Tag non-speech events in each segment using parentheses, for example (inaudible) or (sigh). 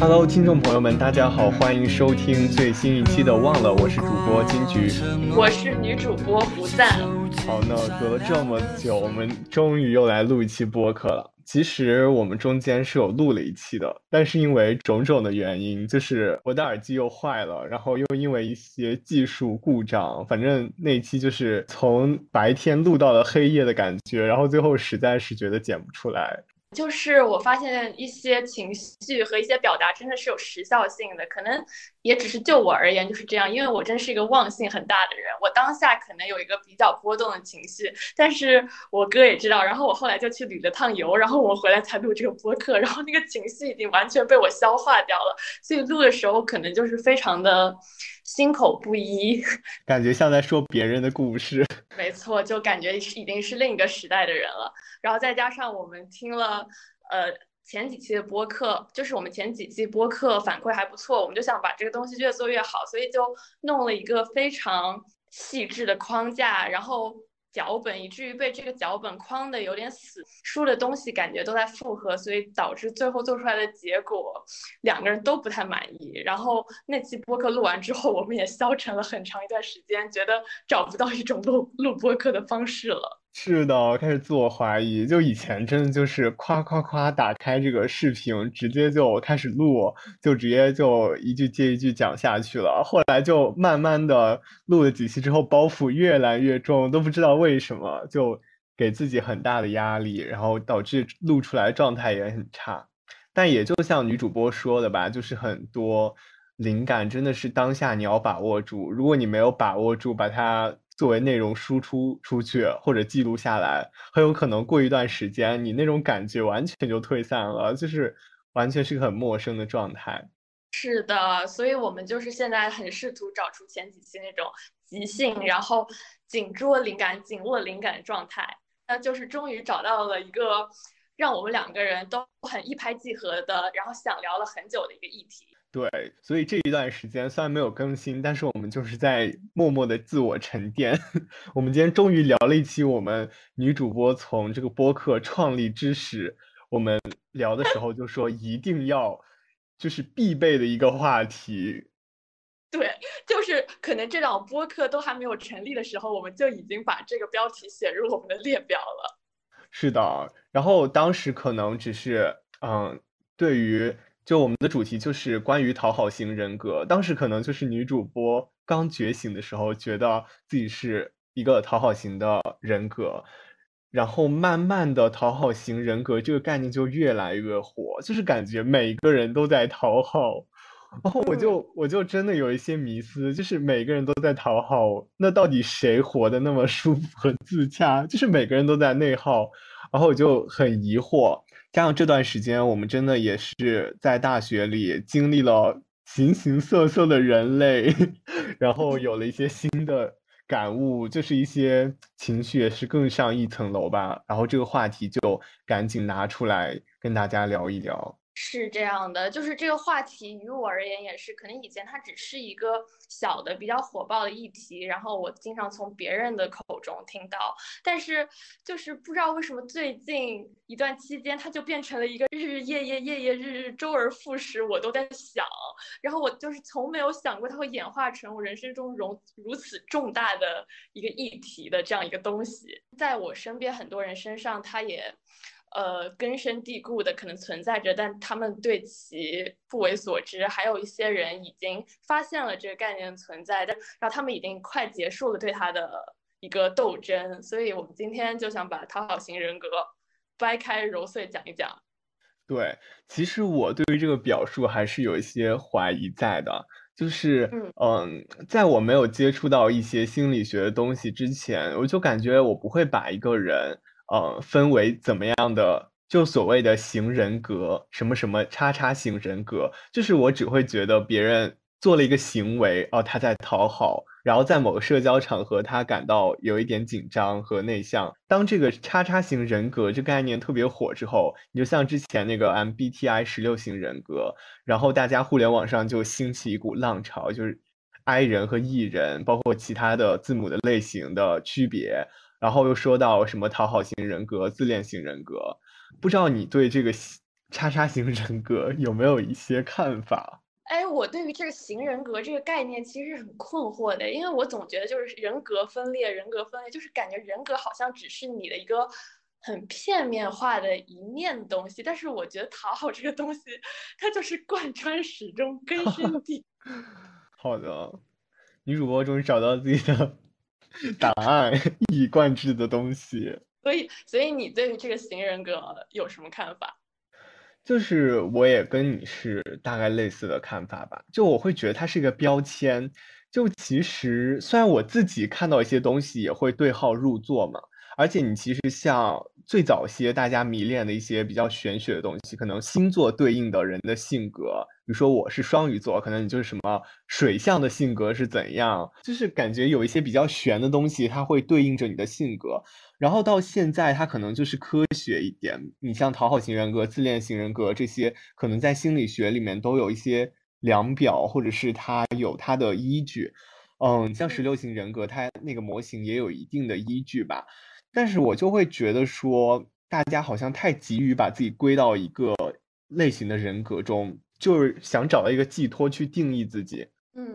Hello，听众朋友们，大家好，欢迎收听最新一期的《忘了》，我是主播金菊，我是女主播胡赞。好，那隔了这么久，我们终于又来录一期播客了。其实我们中间是有录了一期的，但是因为种种的原因，就是我的耳机又坏了，然后又因为一些技术故障，反正那期就是从白天录到了黑夜的感觉，然后最后实在是觉得剪不出来。就是我发现一些情绪和一些表达真的是有时效性的，可能也只是就我而言就是这样，因为我真是一个忘性很大的人，我当下可能有一个比较波动的情绪，但是我哥也知道，然后我后来就去旅了趟游，然后我回来才录这个播客，然后那个情绪已经完全被我消化掉了，所以录的时候可能就是非常的心口不一，(laughs) 感觉像在说别人的故事。(laughs) 没错，就感觉是已经是另一个时代的人了。然后再加上我们听了，呃，前几期的播客，就是我们前几期播客反馈还不错，我们就想把这个东西越做越好，所以就弄了一个非常细致的框架，然后脚本，以至于被这个脚本框的有点死，输的东西感觉都在复合，所以导致最后做出来的结果两个人都不太满意。然后那期播客录完之后，我们也消沉了很长一段时间，觉得找不到一种录录播客的方式了。是的，开始自我怀疑。就以前真的就是夸夸夸打开这个视频，直接就开始录，就直接就一句接一句讲下去了。后来就慢慢的录了几期之后，包袱越来越重，都不知道为什么，就给自己很大的压力，然后导致录出来状态也很差。但也就像女主播说的吧，就是很多灵感真的是当下你要把握住，如果你没有把握住，把它。作为内容输出出去或者记录下来，很有可能过一段时间，你那种感觉完全就退散了，就是完全是个很陌生的状态。是的，所以我们就是现在很试图找出前几期那种即兴，然后紧捉灵感、紧握灵感的状态。那就是终于找到了一个让我们两个人都很一拍即合的，然后想聊了很久的一个议题。对，所以这一段时间虽然没有更新，但是我们就是在默默的自我沉淀。(laughs) 我们今天终于聊了一期我们女主播从这个播客创立之时，我们聊的时候就说一定要，就是必备的一个话题。对，就是可能这档播客都还没有成立的时候，我们就已经把这个标题写入我们的列表了。是的，然后当时可能只是嗯，对于。就我们的主题就是关于讨好型人格，当时可能就是女主播刚觉醒的时候，觉得自己是一个讨好型的人格，然后慢慢的讨好型人格这个概念就越来越火，就是感觉每个人都在讨好，然后我就我就真的有一些迷思，就是每个人都在讨好，那到底谁活得那么舒服和自洽？就是每个人都在内耗，然后我就很疑惑。加上这段时间，我们真的也是在大学里经历了形形色色的人类，(laughs) 然后有了一些新的感悟，就是一些情绪也是更上一层楼吧。然后这个话题就赶紧拿出来跟大家聊一聊。是这样的，就是这个话题于我而言也是，可能以前它只是一个小的比较火爆的议题，然后我经常从别人的口中听到，但是就是不知道为什么最近一段期间，它就变成了一个日日夜夜夜夜日日周而复始，我都在想，然后我就是从没有想过它会演化成我人生中如如此重大的一个议题的这样一个东西，在我身边很多人身上，它也。呃，根深蒂固的可能存在着，但他们对其不为所知。还有一些人已经发现了这个概念存在，但然后他们已经快结束了对他的一个斗争。所以我们今天就想把讨好型人格掰开揉碎讲一讲。对，其实我对于这个表述还是有一些怀疑在的，就是嗯，在我没有接触到一些心理学的东西之前，我就感觉我不会把一个人。呃，分为怎么样的？就所谓的型人格，什么什么叉叉型人格，就是我只会觉得别人做了一个行为，哦，他在讨好，然后在某个社交场合，他感到有一点紧张和内向。当这个叉叉型人格这概念特别火之后，你就像之前那个 MBTI 十六型人格，然后大家互联网上就兴起一股浪潮，就是 I 人和 E 人，包括其他的字母的类型的区别。然后又说到什么讨好型人格、自恋型人格，不知道你对这个叉叉型人格有没有一些看法？哎，我对于这个型人格这个概念其实是很困惑的，因为我总觉得就是人格分裂，人格分裂就是感觉人格好像只是你的一个很片面化的一面东西，但是我觉得讨好这个东西，它就是贯穿始终、根深蒂。(laughs) 好的，女主播终于找到自己的 (laughs) 答案，一以贯之的东西。所以，所以你对于这个型人格有什么看法？就是我也跟你是大概类似的看法吧。就我会觉得它是一个标签。就其实虽然我自己看到一些东西也会对号入座嘛。而且你其实像最早些大家迷恋的一些比较玄学的东西，可能星座对应的人的性格，比如说我是双鱼座，可能你就是什么水象的性格是怎样，就是感觉有一些比较玄的东西，它会对应着你的性格。然后到现在，它可能就是科学一点。你像讨好型人格、自恋型人格这些，可能在心理学里面都有一些量表，或者是它有它的依据。嗯，像十六型人格，它那个模型也有一定的依据吧。但是我就会觉得说，大家好像太急于把自己归到一个类型的人格中，就是想找到一个寄托去定义自己，嗯，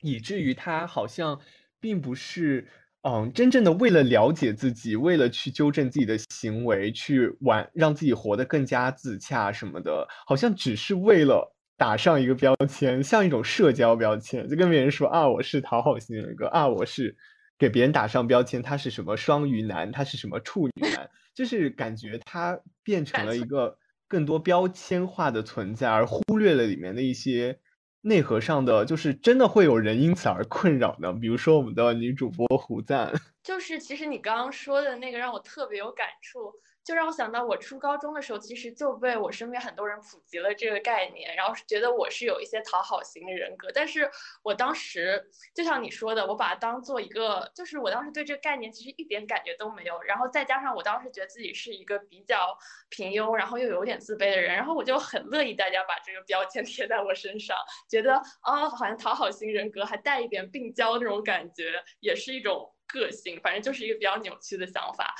以至于他好像并不是，嗯，真正的为了了解自己，为了去纠正自己的行为，去玩让自己活得更加自洽什么的，好像只是为了打上一个标签，像一种社交标签，就跟别人说啊，我是讨好型人格啊，我是。给别人打上标签，他是什么双鱼男，他是什么处女男，就是感觉他变成了一个更多标签化的存在，而忽略了里面的一些内核上的，就是真的会有人因此而困扰呢。比如说我们的女主播胡赞，(laughs) 就是其实你刚刚说的那个让我特别有感触。就让我想到，我初高中的时候，其实就被我身边很多人普及了这个概念，然后是觉得我是有一些讨好型人格。但是我当时就像你说的，我把它当做一个，就是我当时对这个概念其实一点感觉都没有。然后再加上我当时觉得自己是一个比较平庸，然后又有点自卑的人，然后我就很乐意大家把这个标签 (laughs) 贴在我身上，觉得啊，好像讨好型人格还带一点病娇那种感觉，也是一种个性，反正就是一个比较扭曲的想法。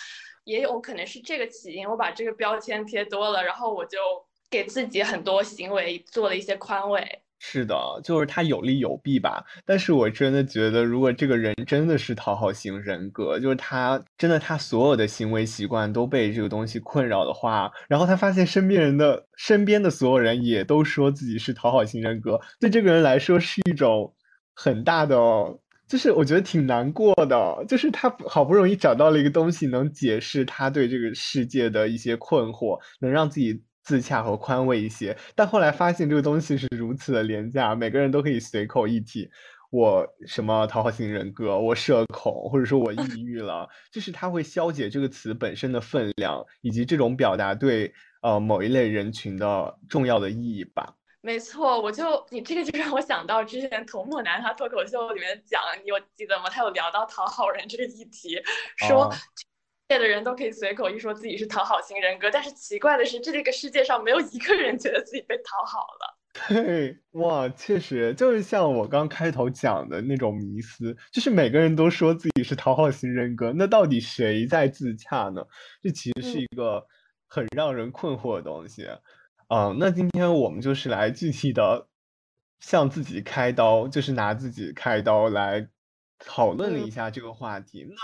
也有可能是这个起因，我把这个标签贴多了，然后我就给自己很多行为做了一些宽慰。是的，就是他有利有弊吧。但是我真的觉得，如果这个人真的是讨好型人格，就是他真的他所有的行为习惯都被这个东西困扰的话，然后他发现身边人的身边的所有人也都说自己是讨好型人格，对这个人来说是一种很大的。就是我觉得挺难过的，就是他好不容易找到了一个东西，能解释他对这个世界的一些困惑，能让自己自洽和宽慰一些。但后来发现这个东西是如此的廉价，每个人都可以随口一提，我什么讨好型人格，我社恐，或者说我抑郁了，就是他会消解这个词本身的分量，以及这种表达对呃某一类人群的重要的意义吧。没错，我就你这个就让我想到之前童漠男他脱口秀里面讲，你有记得吗？他有聊到讨好人这个议题，说世界的人都可以随口一说自己是讨好型人格，但是奇怪的是，这个世界上没有一个人觉得自己被讨好了。(laughs) 对，哇，确实就是像我刚开头讲的那种迷思，就是每个人都说自己是讨好型人格，那到底谁在自洽呢？这其实是一个很让人困惑的东西。嗯，那今天我们就是来具体的向自己开刀，就是拿自己开刀来讨论了一下这个话题。那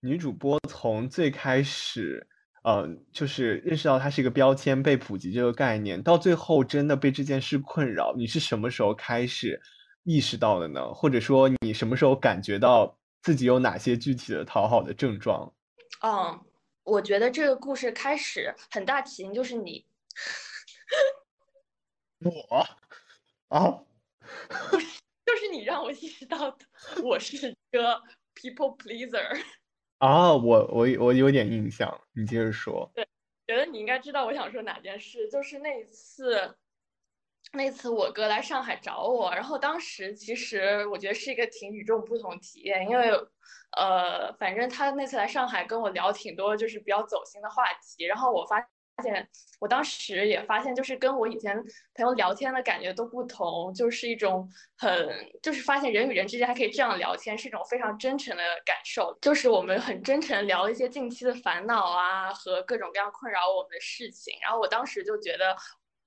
女主播从最开始，嗯，就是认识到它是一个标签被普及这个概念，到最后真的被这件事困扰，你是什么时候开始意识到的呢？或者说你什么时候感觉到自己有哪些具体的讨好的症状？嗯，我觉得这个故事开始很大起因就是你。(laughs) 我啊，(laughs) 就是你让我意识到我是一个 people pleaser 啊，我我我有点印象，你接着说。对，觉得你应该知道我想说哪件事，就是那一次，那次我哥来上海找我，然后当时其实我觉得是一个挺与众不同体验，因为呃，反正他那次来上海跟我聊挺多，就是比较走心的话题，然后我发。发现我当时也发现，就是跟我以前朋友聊天的感觉都不同，就是一种很，就是发现人与人之间还可以这样聊天，是一种非常真诚的感受。就是我们很真诚聊一些近期的烦恼啊，和各种各样困扰我们的事情。然后我当时就觉得，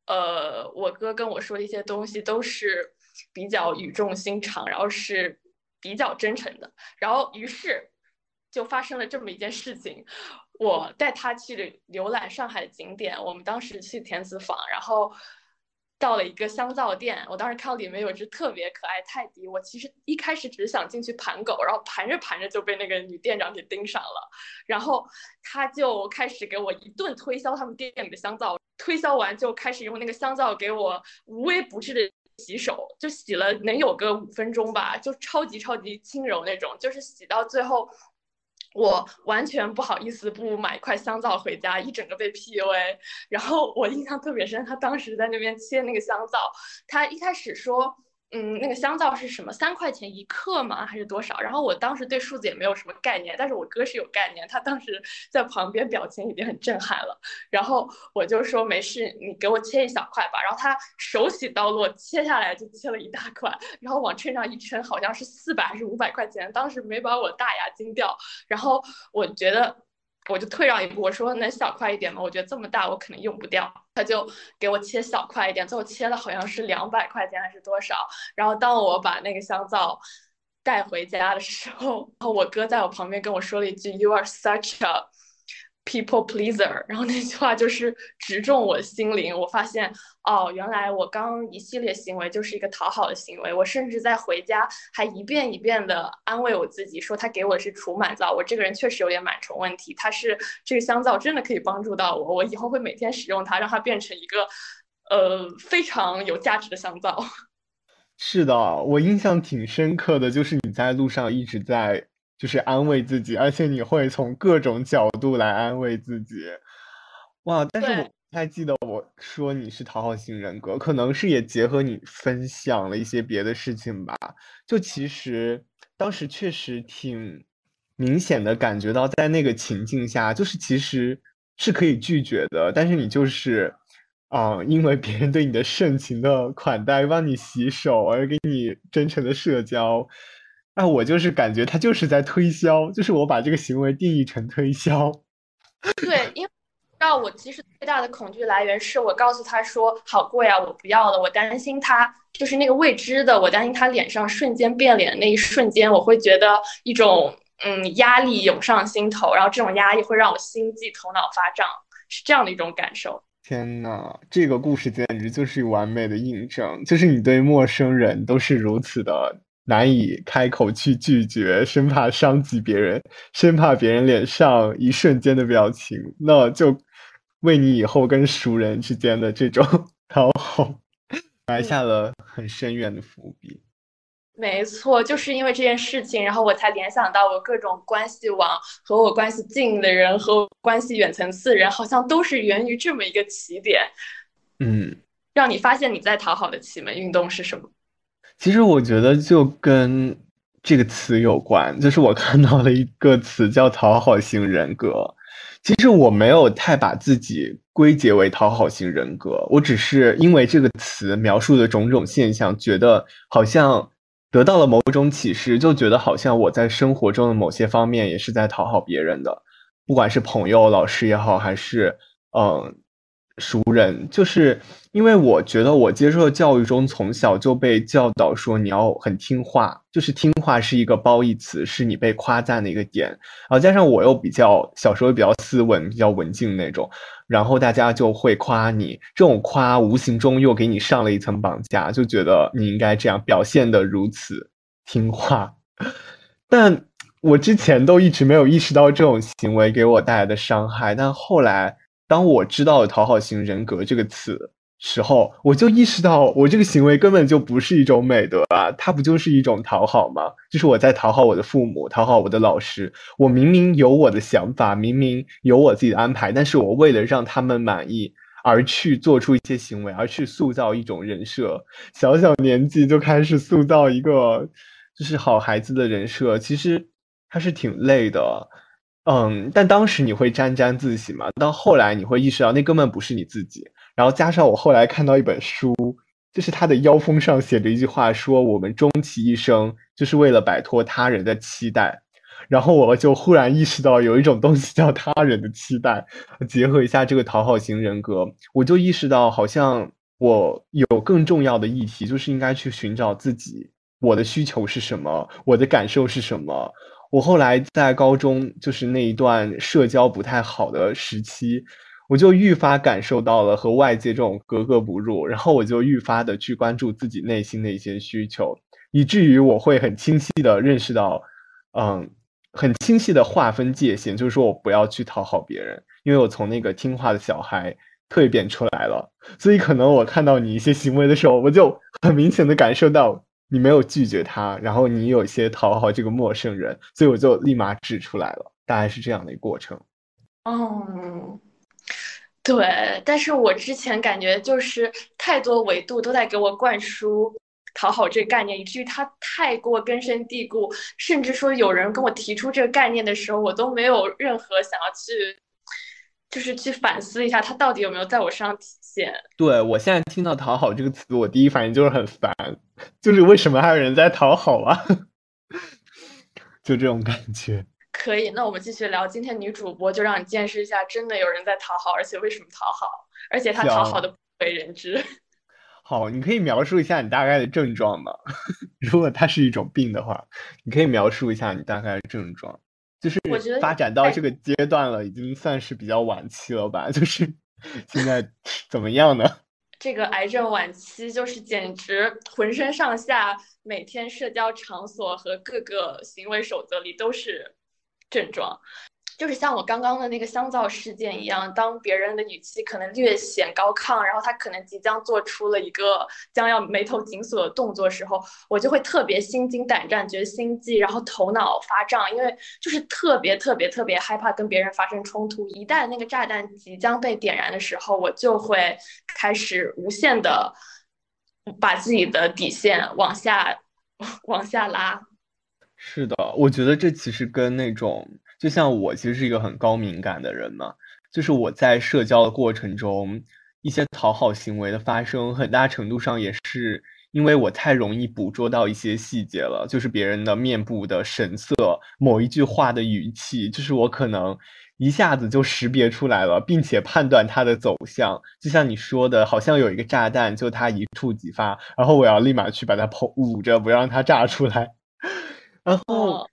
呃，我哥跟我说的一些东西都是比较语重心长，然后是比较真诚的。然后于是就发生了这么一件事情，我带他去浏览上海的景点。我们当时去田子坊，然后。到了一个香皂店，我当时看到里面有只特别可爱泰迪，我其实一开始只是想进去盘狗，然后盘着盘着就被那个女店长给盯上了，然后他就开始给我一顿推销他们店里的香皂，推销完就开始用那个香皂给我无微不至的洗手，就洗了能有个五分钟吧，就超级超级轻柔那种，就是洗到最后。我完全不好意思不买一块香皂回家，一整个被 PUA。然后我印象特别深，他当时在那边切那个香皂，他一开始说。嗯，那个香皂是什么？三块钱一克吗？还是多少？然后我当时对数字也没有什么概念，但是我哥是有概念，他当时在旁边表情已经很震撼了。然后我就说没事，你给我切一小块吧。然后他手起刀落，切下来就切了一大块，然后往秤上一称，好像是四百还是五百块钱，当时没把我大牙惊掉。然后我觉得。我就退让一步，我说能小块一点吗？我觉得这么大我肯定用不掉。他就给我切小块一点，最后切了好像是两百块钱还是多少。然后当我把那个香皂带回家的时候，然后我哥在我旁边跟我说了一句：“You are such a。” People pleaser，然后那句话就是直中我心灵。我发现，哦，原来我刚一系列行为就是一个讨好的行为。我甚至在回家还一遍一遍的安慰我自己，说他给我的是除螨皂。我这个人确实有点螨虫问题，他是这个香皂真的可以帮助到我。我以后会每天使用它，让它变成一个呃非常有价值的香皂。(laughs) 是的，我印象挺深刻的，就是你在路上一直在。就是安慰自己，而且你会从各种角度来安慰自己，哇！但是我不太记得我说你是讨好型人格，可能是也结合你分享了一些别的事情吧。就其实当时确实挺明显的感觉到，在那个情境下，就是其实是可以拒绝的，但是你就是啊，因为别人对你的盛情的款待，帮你洗手，而给你真诚的社交。那我就是感觉他就是在推销，就是我把这个行为定义成推销。(laughs) 对，因为知道我其实最大的恐惧来源是我告诉他说好贵啊，我不要了，我担心他就是那个未知的，我担心他脸上瞬间变脸那一瞬间，我会觉得一种嗯压力涌上心头，然后这种压力会让我心悸、头脑发胀，是这样的一种感受。天呐，这个故事简直就是完美的印证，就是你对陌生人都是如此的。难以开口去拒绝，生怕伤及别人，生怕别人脸上一瞬间的表情，那就为你以后跟熟人之间的这种 (laughs) 讨好埋下了很深远的伏笔。没错，就是因为这件事情，然后我才联想到我各种关系网和我关系近的人和关系远层次的人，好像都是源于这么一个起点。嗯，让你发现你在讨好的启蒙运动是什么？其实我觉得就跟这个词有关，就是我看到了一个词叫讨好型人格。其实我没有太把自己归结为讨好型人格，我只是因为这个词描述的种种现象，觉得好像得到了某种启示，就觉得好像我在生活中的某些方面也是在讨好别人的，不管是朋友、老师也好，还是嗯。熟人，就是因为我觉得我接受的教育中，从小就被教导说你要很听话，就是听话是一个褒义词，是你被夸赞的一个点。然后加上我又比较小时候比较斯文、比较文静那种，然后大家就会夸你，这种夸无形中又给你上了一层绑架，就觉得你应该这样表现的如此听话。但我之前都一直没有意识到这种行为给我带来的伤害，但后来。当我知道了“讨好型人格”这个词时候，我就意识到，我这个行为根本就不是一种美德啊！它不就是一种讨好吗？就是我在讨好我的父母，讨好我的老师。我明明有我的想法，明明有我自己的安排，但是我为了让他们满意而去做出一些行为，而去塑造一种人设。小小年纪就开始塑造一个就是好孩子的人设，其实他是挺累的。嗯，但当时你会沾沾自喜嘛？到后来你会意识到那根本不是你自己。然后加上我后来看到一本书，就是它的腰封上写着一句话，说我们终其一生就是为了摆脱他人的期待。然后我就忽然意识到有一种东西叫他人的期待，结合一下这个讨好型人格，我就意识到好像我有更重要的议题，就是应该去寻找自己，我的需求是什么，我的感受是什么。我后来在高中就是那一段社交不太好的时期。我就愈发感受到了和外界这种格格不入，然后我就愈发的去关注自己内心的一些需求，以至于我会很清晰的认识到，嗯，很清晰的划分界限，就是说我不要去讨好别人，因为我从那个听话的小孩蜕变出来了，所以可能我看到你一些行为的时候，我就很明显的感受到你没有拒绝他，然后你有些讨好这个陌生人，所以我就立马指出来了，大概是这样的一个过程。嗯。对，但是我之前感觉就是太多维度都在给我灌输讨好这个概念，以至于它太过根深蒂固，甚至说有人跟我提出这个概念的时候，我都没有任何想要去，就是去反思一下它到底有没有在我身上体现。对我现在听到“讨好”这个词，我第一反应就是很烦，就是为什么还有人在讨好啊？(laughs) 就这种感觉。可以，那我们继续聊。今天女主播就让你见识一下，真的有人在讨好，而且为什么讨好？而且他讨好的不为人知。(laughs) 好，你可以描述一下你大概的症状吗？(laughs) 如果它是一种病的话，你可以描述一下你大概的症状。就是我觉得发展到这个阶段了，已经算是比较晚期了吧？就是现在怎么样呢？这个癌症晚期就是简直浑身上下，每天社交场所和各个行为守则里都是。症状就是像我刚刚的那个香皂事件一样，当别人的语气可能略显高亢，然后他可能即将做出了一个将要眉头紧锁的动作时候，我就会特别心惊胆战，觉得心悸，然后头脑发胀，因为就是特别特别特别害怕跟别人发生冲突。一旦那个炸弹即将被点燃的时候，我就会开始无限的把自己的底线往下 (laughs) 往下拉。是的，我觉得这其实跟那种，就像我其实是一个很高敏感的人嘛，就是我在社交的过程中，一些讨好行为的发生，很大程度上也是因为我太容易捕捉到一些细节了，就是别人的面部的神色，某一句话的语气，就是我可能一下子就识别出来了，并且判断它的走向。就像你说的，好像有一个炸弹，就它一触即发，然后我要立马去把它捧捂着，不让它炸出来。(laughs) 然后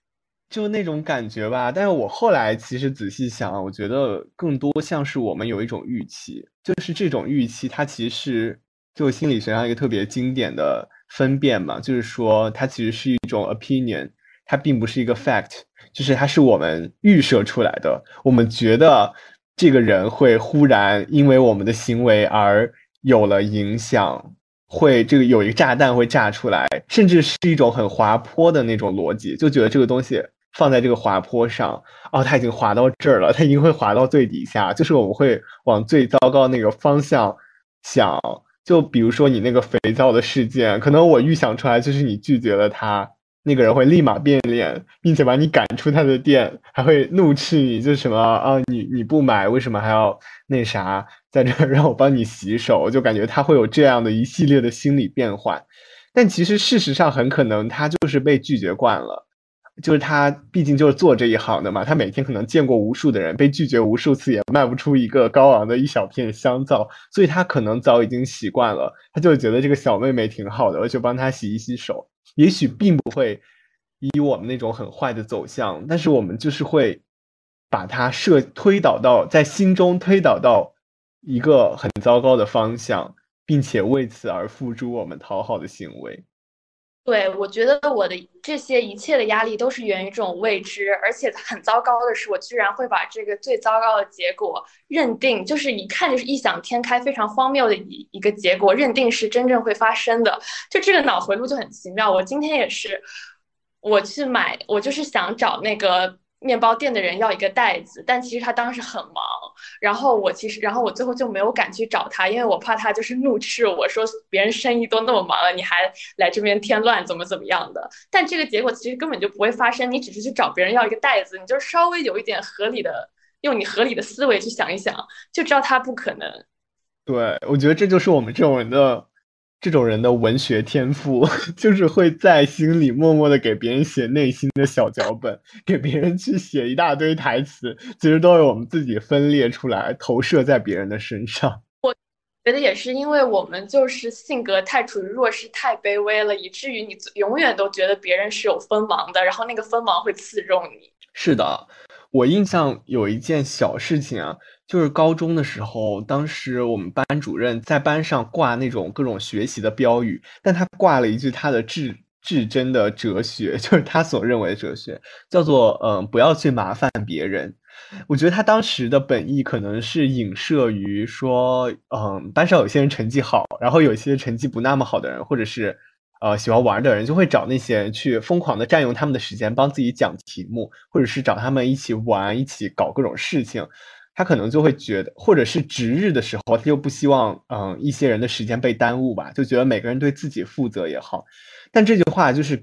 就那种感觉吧，但是我后来其实仔细想，我觉得更多像是我们有一种预期，就是这种预期它其实就心理学上一个特别经典的分辨嘛，就是说它其实是一种 opinion，它并不是一个 fact，就是它是我们预设出来的，我们觉得这个人会忽然因为我们的行为而有了影响。会这个有一个炸弹会炸出来，甚至是一种很滑坡的那种逻辑，就觉得这个东西放在这个滑坡上，哦，它已经滑到这儿了，它一定会滑到最底下，就是我们会往最糟糕那个方向想。就比如说你那个肥皂的事件，可能我预想出来就是你拒绝了他。那个人会立马变脸，并且把你赶出他的店，还会怒斥你，就什么啊，你你不买，为什么还要那啥，在这让我帮你洗手？就感觉他会有这样的一系列的心理变换。但其实事实上，很可能他就是被拒绝惯了，就是他毕竟就是做这一行的嘛，他每天可能见过无数的人，被拒绝无数次，也卖不出一个高昂的一小片香皂，所以他可能早已经习惯了，他就觉得这个小妹妹挺好的，我就帮她洗一洗手。也许并不会以我们那种很坏的走向，但是我们就是会把它设推导到在心中推导到一个很糟糕的方向，并且为此而付诸我们讨好的行为。对，我觉得我的这些一切的压力都是源于这种未知，而且很糟糕的是，我居然会把这个最糟糕的结果认定，就是一看就是异想天开、非常荒谬的一一个结果，认定是真正会发生的。就这个脑回路就很奇妙。我今天也是，我去买，我就是想找那个。面包店的人要一个袋子，但其实他当时很忙，然后我其实，然后我最后就没有敢去找他，因为我怕他就是怒斥我说别人生意都那么忙了，你还来这边添乱，怎么怎么样的。但这个结果其实根本就不会发生，你只是去找别人要一个袋子，你就稍微有一点合理的，用你合理的思维去想一想，就知道他不可能。对，我觉得这就是我们这种人的这种人的文学天赋，(laughs) 就是会在心里默默的给别人写内心的小脚本，(laughs) 给别人去写一大堆台词，其实都是我们自己分裂出来，投射在别人的身上。我觉得也是，因为我们就是性格太处于弱势，太卑微了，以至于你永远都觉得别人是有锋芒的，然后那个锋芒会刺中你。是的，我印象有一件小事情啊。就是高中的时候，当时我们班主任在班上挂那种各种学习的标语，但他挂了一句他的至至真的哲学，(laughs) 就是他所认为的哲学，叫做“嗯，不要去麻烦别人”。我觉得他当时的本意可能是影射于说，嗯，班上有些人成绩好，然后有些成绩不那么好的人，或者是呃喜欢玩的人，就会找那些人去疯狂的占用他们的时间，帮自己讲题目，或者是找他们一起玩，一起搞各种事情。他可能就会觉得，或者是值日的时候，他又不希望，嗯，一些人的时间被耽误吧，就觉得每个人对自己负责也好。但这句话就是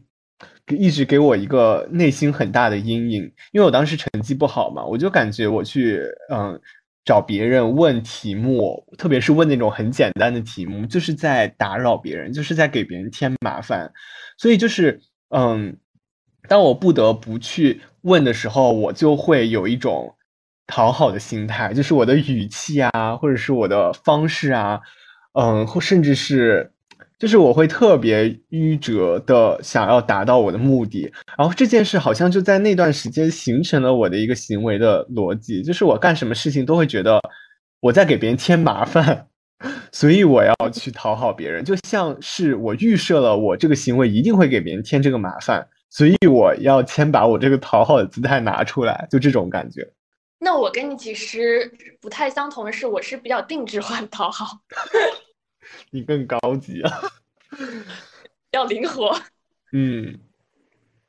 一直给我一个内心很大的阴影，因为我当时成绩不好嘛，我就感觉我去，嗯，找别人问题目，特别是问那种很简单的题目，就是在打扰别人，就是在给别人添麻烦。所以就是，嗯，当我不得不去问的时候，我就会有一种。讨好的心态，就是我的语气啊，或者是我的方式啊，嗯，或甚至是，就是我会特别迂折的想要达到我的目的，然后这件事好像就在那段时间形成了我的一个行为的逻辑，就是我干什么事情都会觉得我在给别人添麻烦，(laughs) 所以我要去讨好别人，就像是我预设了我这个行为一定会给别人添这个麻烦，所以我要先把我这个讨好的姿态拿出来，就这种感觉。那我跟你其实不太相同的是，我是比较定制化的讨好。(laughs) 你更高级啊，(laughs) 要灵活。(laughs) 嗯，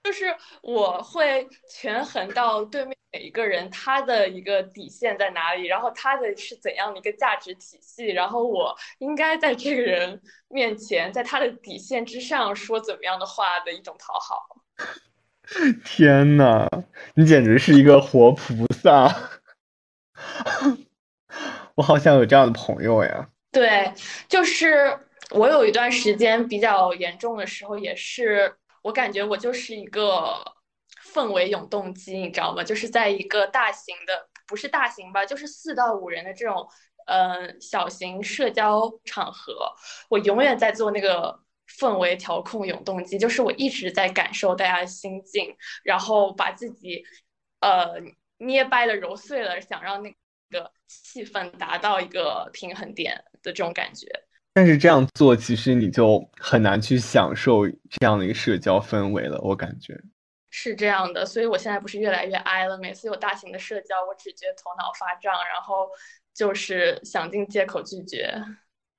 就是我会权衡到对面每一个人他的一个底线在哪里，然后他的是怎样的一个价值体系，然后我应该在这个人面前，在他的底线之上说怎么样的话的一种讨好。(laughs) 天呐，你简直是一个活菩萨！(laughs) 我好想有这样的朋友呀。对，就是我有一段时间比较严重的时候，也是我感觉我就是一个氛围永动机，你知道吗？就是在一个大型的，不是大型吧，就是四到五人的这种，嗯，小型社交场合，我永远在做那个。氛围调控永动机，就是我一直在感受大家的心境，然后把自己，呃，捏掰了、揉碎了，想让那个气氛达到一个平衡点的这种感觉。但是这样做，其实你就很难去享受这样的一个社交氛围了，我感觉是这样的。所以我现在不是越来越哀了，每次有大型的社交，我只觉得头脑发胀，然后就是想尽借口拒绝。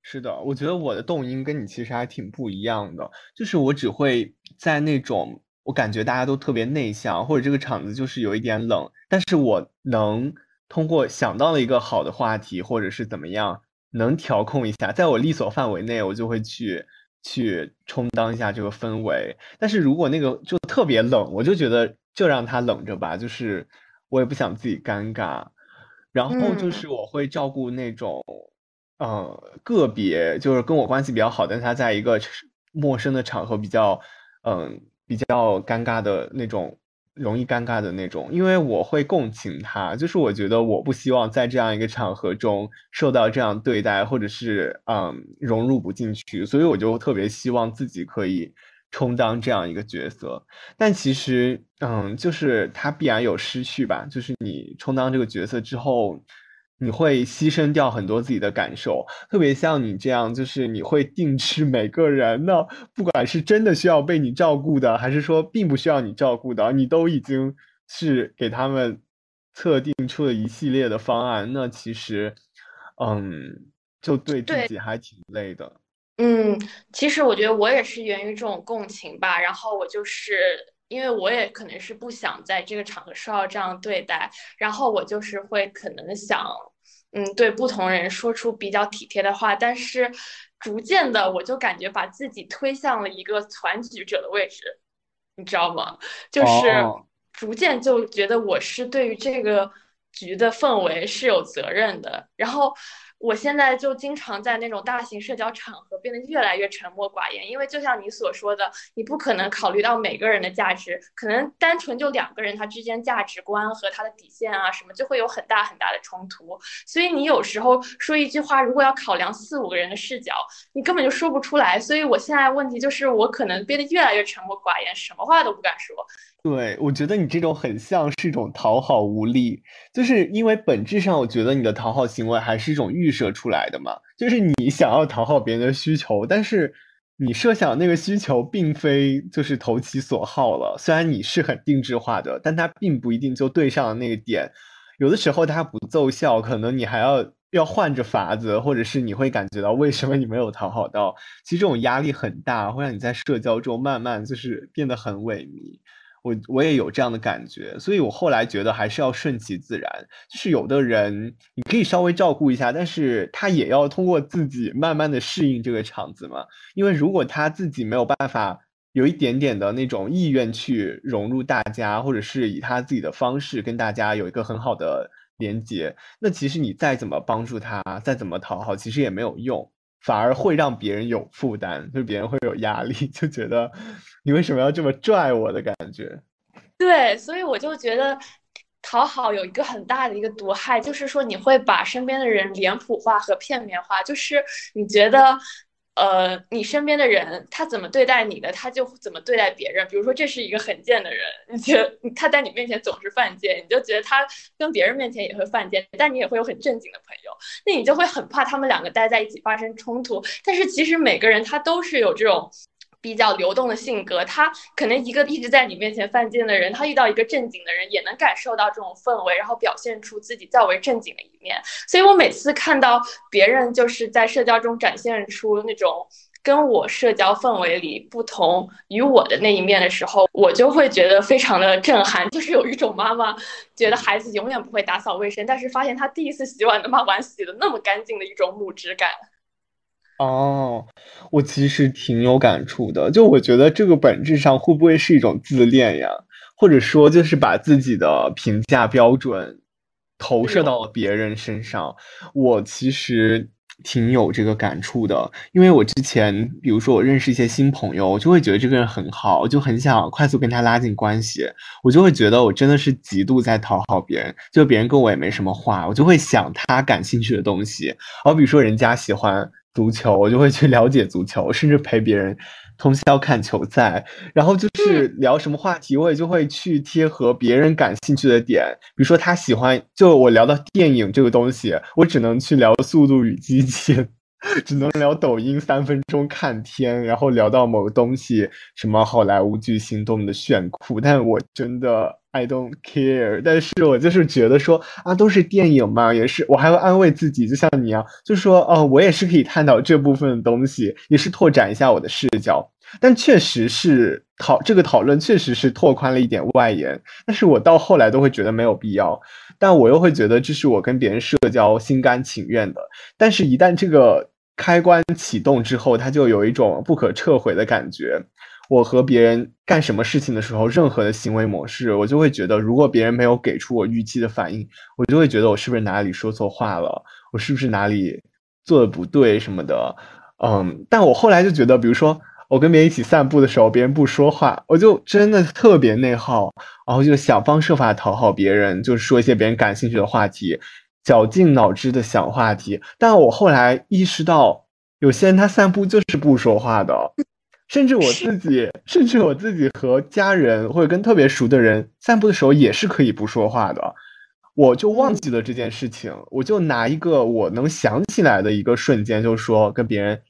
是的，我觉得我的动因跟你其实还挺不一样的，就是我只会在那种我感觉大家都特别内向，或者这个场子就是有一点冷，但是我能通过想到了一个好的话题，或者是怎么样，能调控一下，在我力所范围内，我就会去去充当一下这个氛围。但是如果那个就特别冷，我就觉得就让它冷着吧，就是我也不想自己尴尬，然后就是我会照顾那种。嗯，个别就是跟我关系比较好，但是他在一个陌生的场合比较，嗯，比较尴尬的那种，容易尴尬的那种，因为我会共情他，就是我觉得我不希望在这样一个场合中受到这样对待，或者是嗯融入不进去，所以我就特别希望自己可以充当这样一个角色。但其实，嗯，就是他必然有失去吧，就是你充当这个角色之后。你会牺牲掉很多自己的感受，特别像你这样，就是你会定制每个人呢，不管是真的需要被你照顾的，还是说并不需要你照顾的，你都已经是给他们测定出了一系列的方案。那其实，嗯，就对自己还挺累的。嗯，其实我觉得我也是源于这种共情吧，然后我就是因为我也可能是不想在这个场合受到这样对待，然后我就是会可能想。嗯，对不同人说出比较体贴的话，但是逐渐的，我就感觉把自己推向了一个团举者的位置，你知道吗？就是逐渐就觉得我是对于这个局的氛围是有责任的。然后我现在就经常在那种大型社交场合变得越来越沉默寡言，因为就像你所说的，你不可能考虑到每个人的价值，可能单纯就两个人他之间价值观和他的底线啊什么就会有很大很大的冲突，所以你有时候说一句话，如果要考量四五个人的视角，你根本就说不出来。所以我现在问题就是我可能变得越来越沉默寡言，什么话都不敢说。对，我觉得你这种很像是一种讨好无力，就是因为本质上，我觉得你的讨好行为还是一种预设出来的嘛，就是你想要讨好别人的需求，但是你设想那个需求并非就是投其所好了。虽然你是很定制化的，但它并不一定就对上了那个点，有的时候它不奏效，可能你还要要换着法子，或者是你会感觉到为什么你没有讨好到，其实这种压力很大，会让你在社交中慢慢就是变得很萎靡。我我也有这样的感觉，所以我后来觉得还是要顺其自然。就是有的人你可以稍微照顾一下，但是他也要通过自己慢慢的适应这个场子嘛。因为如果他自己没有办法有一点点的那种意愿去融入大家，或者是以他自己的方式跟大家有一个很好的连接，那其实你再怎么帮助他，再怎么讨好，其实也没有用。反而会让别人有负担，就别人会有压力，就觉得你为什么要这么拽我的感觉。对，所以我就觉得讨好有一个很大的一个毒害，就是说你会把身边的人脸谱化和片面化，就是你觉得。呃，你身边的人他怎么对待你的，他就怎么对待别人。比如说，这是一个很贱的人，你觉得他在你面前总是犯贱，你就觉得他跟别人面前也会犯贱，但你也会有很正经的朋友，那你就会很怕他们两个待在一起发生冲突。但是其实每个人他都是有这种。比较流动的性格，他可能一个一直在你面前犯贱的人，他遇到一个正经的人，也能感受到这种氛围，然后表现出自己较为正经的一面。所以我每次看到别人就是在社交中展现出那种跟我社交氛围里不同于我的那一面的时候，我就会觉得非常的震撼，就是有一种妈妈觉得孩子永远不会打扫卫生，但是发现他第一次洗碗的妈碗洗的那么干净的一种母职感。哦，我其实挺有感触的。就我觉得这个本质上会不会是一种自恋呀？或者说就是把自己的评价标准投射到了别人身上？我其实挺有这个感触的，因为我之前比如说我认识一些新朋友，我就会觉得这个人很好，我就很想快速跟他拉近关系。我就会觉得我真的是极度在讨好别人，就别人跟我也没什么话，我就会想他感兴趣的东西。好比说人家喜欢。足球，我就会去了解足球，甚至陪别人通宵看球赛。然后就是聊什么话题，我也就会去贴合别人感兴趣的点。比如说他喜欢，就我聊到电影这个东西，我只能去聊《速度与激情》。只能聊抖音三分钟看天，然后聊到某个东西，什么好莱坞巨星多么的炫酷，但我真的 I don't care。但是我就是觉得说啊，都是电影嘛，也是我还会安慰自己，就像你一样，就是说哦，我也是可以探讨这部分的东西，也是拓展一下我的视角。但确实是讨这个讨论确实是拓宽了一点外延，但是我到后来都会觉得没有必要。但我又会觉得这是我跟别人社交心甘情愿的，但是，一旦这个开关启动之后，它就有一种不可撤回的感觉。我和别人干什么事情的时候，任何的行为模式，我就会觉得，如果别人没有给出我预期的反应，我就会觉得我是不是哪里说错话了，我是不是哪里做的不对什么的。嗯，但我后来就觉得，比如说。我跟别人一起散步的时候，别人不说话，我就真的特别内耗，然后就想方设法讨好别人，就是说一些别人感兴趣的话题，绞尽脑汁的想话题。但我后来意识到，有些人他散步就是不说话的，甚至我自己，甚至我自己和家人或者跟特别熟的人散步的时候也是可以不说话的。我就忘记了这件事情，我就拿一个我能想起来的一个瞬间，就是说跟别人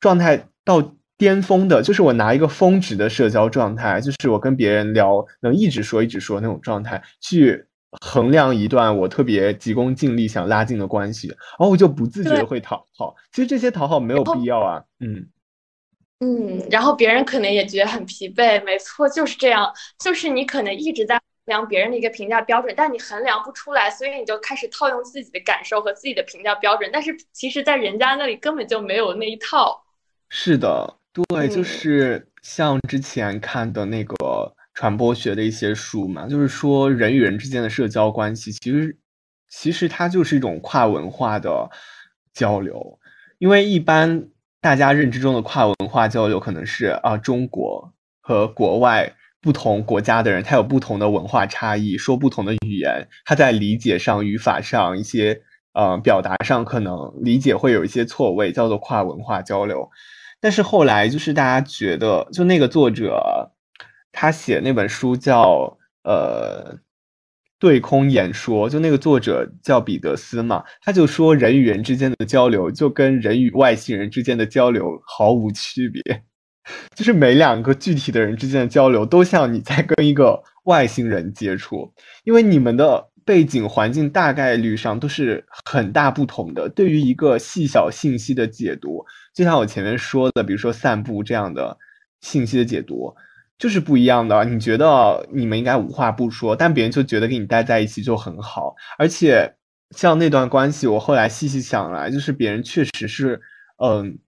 状态到。巅峰的就是我拿一个峰值的社交状态，就是我跟别人聊能一直说一直说那种状态，去衡量一段我特别急功近利想拉近的关系，然后我就不自觉的会讨好。其实这些讨好没有必要啊，嗯嗯，然后别人可能也觉得很疲惫，没错，就是这样，就是你可能一直在衡量别人的一个评价标准，但你衡量不出来，所以你就开始套用自己的感受和自己的评价标准，但是其实，在人家那里根本就没有那一套。是的。对，就是像之前看的那个传播学的一些书嘛，就是说人与人之间的社交关系，其实其实它就是一种跨文化的交流，因为一般大家认知中的跨文化交流可能是啊，中国和国外不同国家的人，他有不同的文化差异，说不同的语言，他在理解上、语法上一些呃表达上可能理解会有一些错位，叫做跨文化交流。但是后来就是大家觉得，就那个作者他写那本书叫呃。对空演说，就那个作者叫彼得斯嘛，他就说人与人之间的交流就跟人与外星人之间的交流毫无区别，就是每两个具体的人之间的交流都像你在跟一个外星人接触，因为你们的背景环境大概率上都是很大不同的。对于一个细小信息的解读，就像我前面说的，比如说散步这样的信息的解读。就是不一样的。你觉得你们应该无话不说，但别人就觉得跟你待在一起就很好。而且像那段关系，我后来细细想来，就是别人确实是，嗯，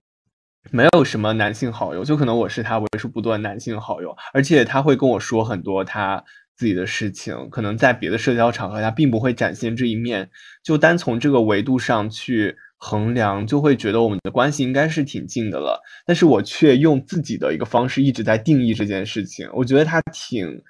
没有什么男性好友，就可能我是他为数不多的男性好友。而且他会跟我说很多他自己的事情，可能在别的社交场合他并不会展现这一面。就单从这个维度上去。衡量就会觉得我们的关系应该是挺近的了，但是我却用自己的一个方式一直在定义这件事情，我觉得他挺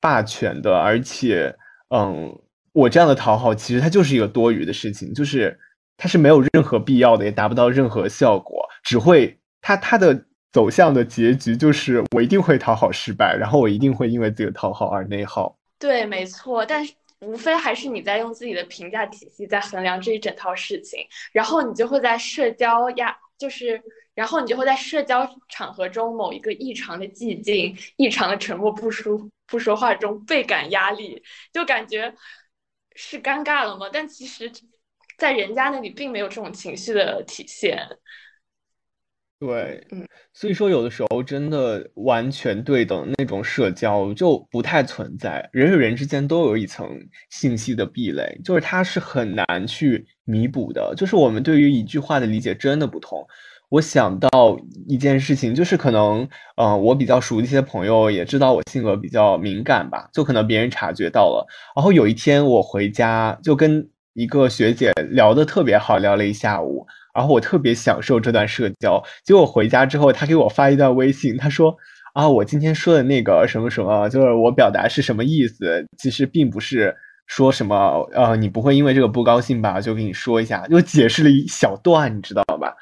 霸权的，而且，嗯，我这样的讨好其实它就是一个多余的事情，就是它是没有任何必要的，也达不到任何效果，只会它它的走向的结局就是我一定会讨好失败，然后我一定会因为这个讨好而内耗。对，没错，但是。无非还是你在用自己的评价体系在衡量这一整套事情，然后你就会在社交压，就是，然后你就会在社交场合中某一个异常的寂静、异常的沉默不说不说话中倍感压力，就感觉是尴尬了吗？但其实，在人家那里并没有这种情绪的体现。对，嗯，所以说有的时候真的完全对等那种社交就不太存在，人与人之间都有一层信息的壁垒，就是它是很难去弥补的。就是我们对于一句话的理解真的不同。我想到一件事情，就是可能，呃，我比较熟的一些朋友也知道我性格比较敏感吧，就可能别人察觉到了。然后有一天我回家就跟一个学姐聊得特别好，聊了一下午。然后我特别享受这段社交，结果回家之后，他给我发一段微信，他说：“啊，我今天说的那个什么什么，就是我表达是什么意思，其实并不是说什么，呃，你不会因为这个不高兴吧？就跟你说一下，就解释了一小段，你知道吧？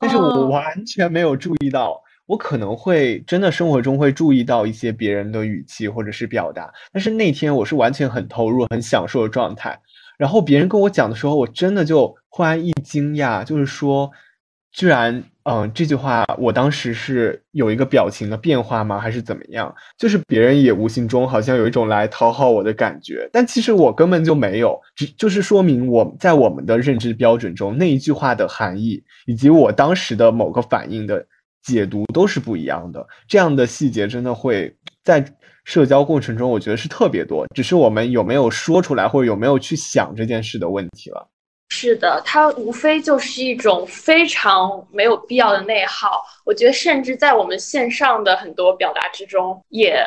但是我完全没有注意到，我可能会真的生活中会注意到一些别人的语气或者是表达，但是那天我是完全很投入、很享受的状态。”然后别人跟我讲的时候，我真的就忽然一惊讶，就是说，居然，嗯，这句话我当时是有一个表情的变化吗？还是怎么样？就是别人也无形中好像有一种来讨好我的感觉，但其实我根本就没有，只就是说明我在我们的认知标准中，那一句话的含义以及我当时的某个反应的解读都是不一样的。这样的细节真的会在。社交过程中，我觉得是特别多，只是我们有没有说出来，或者有没有去想这件事的问题了。是的，它无非就是一种非常没有必要的内耗。我觉得，甚至在我们线上的很多表达之中，也。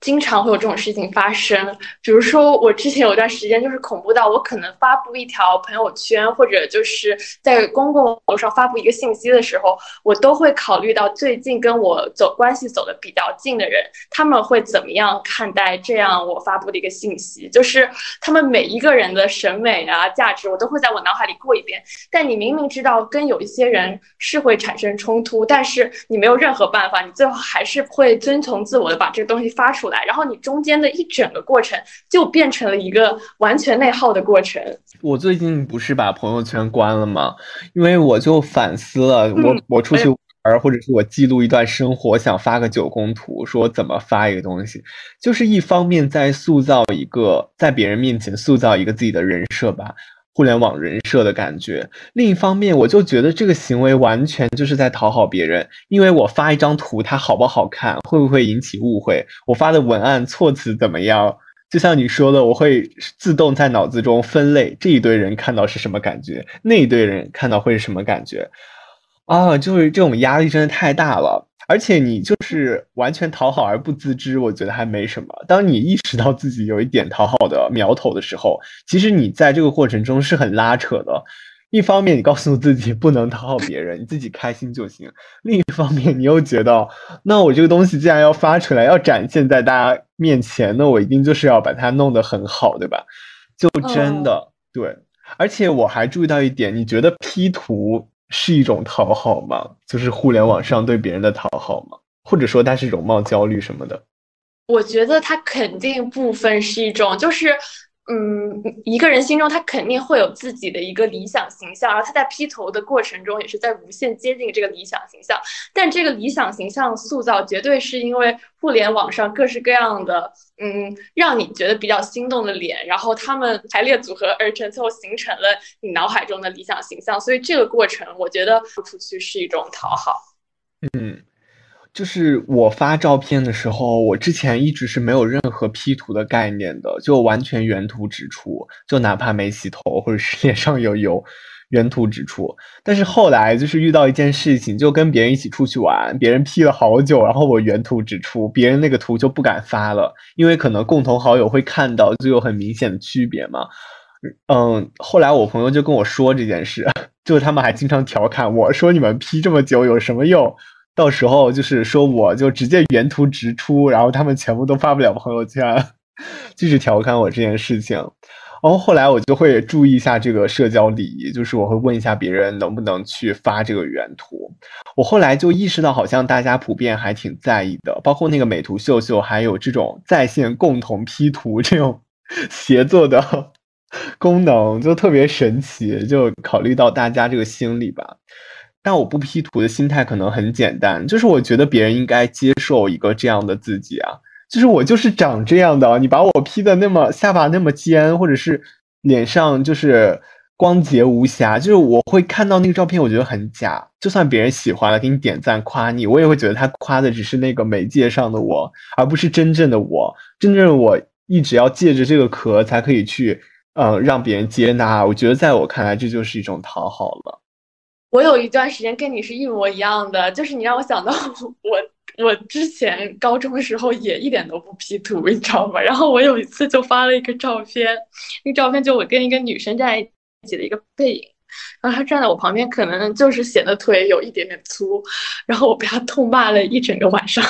经常会有这种事情发生，比如说我之前有段时间就是恐怖到我可能发布一条朋友圈，或者就是在公共网上发布一个信息的时候，我都会考虑到最近跟我走关系走的比较近的人，他们会怎么样看待这样我发布的一个信息，就是他们每一个人的审美啊价值，我都会在我脑海里过一遍。但你明明知道跟有一些人是会产生冲突，但是你没有任何办法，你最后还是会遵从自我的把这个东西发出来。然后你中间的一整个过程就变成了一个完全内耗的过程。我最近不是把朋友圈关了吗？因为我就反思了，我我出去玩，或者是我记录一段生活，想发个九宫图，说怎么发一个东西，就是一方面在塑造一个在别人面前塑造一个自己的人设吧。互联网人设的感觉。另一方面，我就觉得这个行为完全就是在讨好别人，因为我发一张图，它好不好看，会不会引起误会，我发的文案措辞怎么样，就像你说的，我会自动在脑子中分类，这一堆人看到是什么感觉，那一堆人看到会是什么感觉，啊，就是这种压力真的太大了。而且你就是完全讨好而不自知，我觉得还没什么。当你意识到自己有一点讨好的苗头的时候，其实你在这个过程中是很拉扯的。一方面你告诉自己不能讨好别人，你自己开心就行；另一方面你又觉得，那我这个东西既然要发出来，要展现在大家面前，那我一定就是要把它弄得很好，对吧？就真的对。而且我还注意到一点，你觉得 P 图是一种讨好吗？就是互联网上对别人的讨好吗？或者说他是容貌焦虑什么的？我觉得他肯定部分是一种，就是。嗯，一个人心中他肯定会有自己的一个理想形象，然后他在 P 图的过程中也是在无限接近这个理想形象。但这个理想形象塑造绝对是因为互联网上各式各样的，嗯，让你觉得比较心动的脸，然后他们排列组合而成，最后形成了你脑海中的理想形象。所以这个过程，我觉得付出去是一种讨好。嗯。就是我发照片的时候，我之前一直是没有任何 P 图的概念的，就完全原图直出，就哪怕没洗头或者是 (laughs) 脸上有油，原图直出。但是后来就是遇到一件事情，就跟别人一起出去玩，别人 P 了好久，然后我原图直出，别人那个图就不敢发了，因为可能共同好友会看到，就有很明显的区别嘛。嗯，后来我朋友就跟我说这件事，(laughs) 就他们还经常调侃我说：“你们 P 这么久有什么用？”到时候就是说，我就直接原图直出，然后他们全部都发不了朋友圈，继续调侃我这件事情。然后后来我就会注意一下这个社交礼仪，就是我会问一下别人能不能去发这个原图。我后来就意识到，好像大家普遍还挺在意的，包括那个美图秀秀，还有这种在线共同 P 图这种 (laughs) 协作的功能，就特别神奇。就考虑到大家这个心理吧。但我不 P 图的心态可能很简单，就是我觉得别人应该接受一个这样的自己啊，就是我就是长这样的，你把我 P 的那么下巴那么尖，或者是脸上就是光洁无瑕，就是我会看到那个照片，我觉得很假。就算别人喜欢了，给你点赞夸你，我也会觉得他夸的只是那个媒介上的我，而不是真正的我。真正的我一直要借着这个壳才可以去，嗯，让别人接纳。我觉得在我看来，这就是一种讨好了。我有一段时间跟你是一模一样的，就是你让我想到我 (laughs) 我之前高中的时候也一点都不 P 图，你知道吗？然后我有一次就发了一个照片，那照片就我跟一个女生站在一起的一个背影，然后她站在我旁边，可能就是显得腿有一点点粗，然后我被她痛骂了一整个晚上。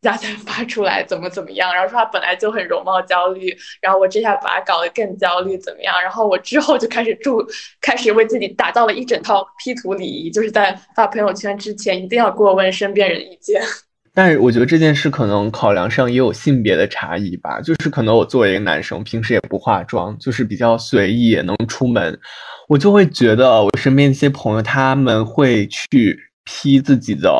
家才发出来怎么怎么样，然后说他本来就很容貌焦虑，然后我这下把他搞得更焦虑怎么样？然后我之后就开始注，开始为自己打造了一整套 P 图礼仪，就是在发朋友圈之前一定要过问身边人意见。(laughs) 但是我觉得这件事可能考量上也有性别的差异吧，就是可能我作为一个男生，平时也不化妆，就是比较随意也能出门，我就会觉得我身边一些朋友他们会去 P 自己的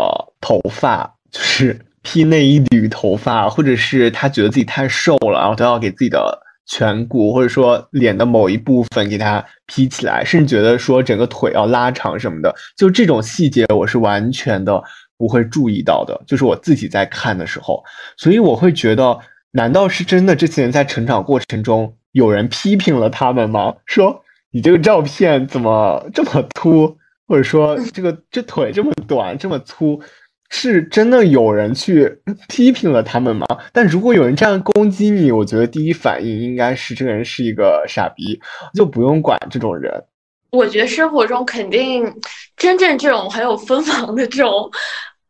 头发，就是。披那一缕头发，或者是他觉得自己太瘦了，然后都要给自己的颧骨或者说脸的某一部分给他披起来，甚至觉得说整个腿要拉长什么的，就这种细节我是完全的不会注意到的，就是我自己在看的时候，所以我会觉得，难道是真的这些人在成长过程中有人批评了他们吗？(laughs) 说你这个照片怎么这么秃，或者说这个这腿这么短这么粗？是真的有人去 (laughs) 批评了他们吗？但如果有人这样攻击你，我觉得第一反应应该是这个人是一个傻逼，就不用管这种人。我觉得生活中肯定真正这种很有锋芒的这种，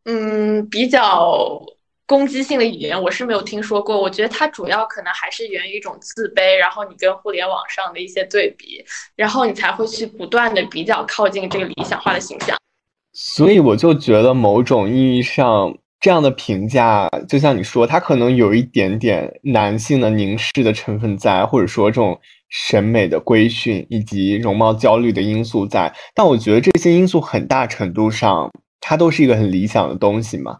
嗯，比较攻击性的语言，我是没有听说过。我觉得它主要可能还是源于一种自卑，然后你跟互联网上的一些对比，然后你才会去不断的比较靠近这个理想化的形象。所以我就觉得，某种意义上，这样的评价，就像你说，它可能有一点点男性的凝视的成分在，或者说这种审美的规训以及容貌焦虑的因素在。但我觉得这些因素很大程度上，它都是一个很理想的东西嘛。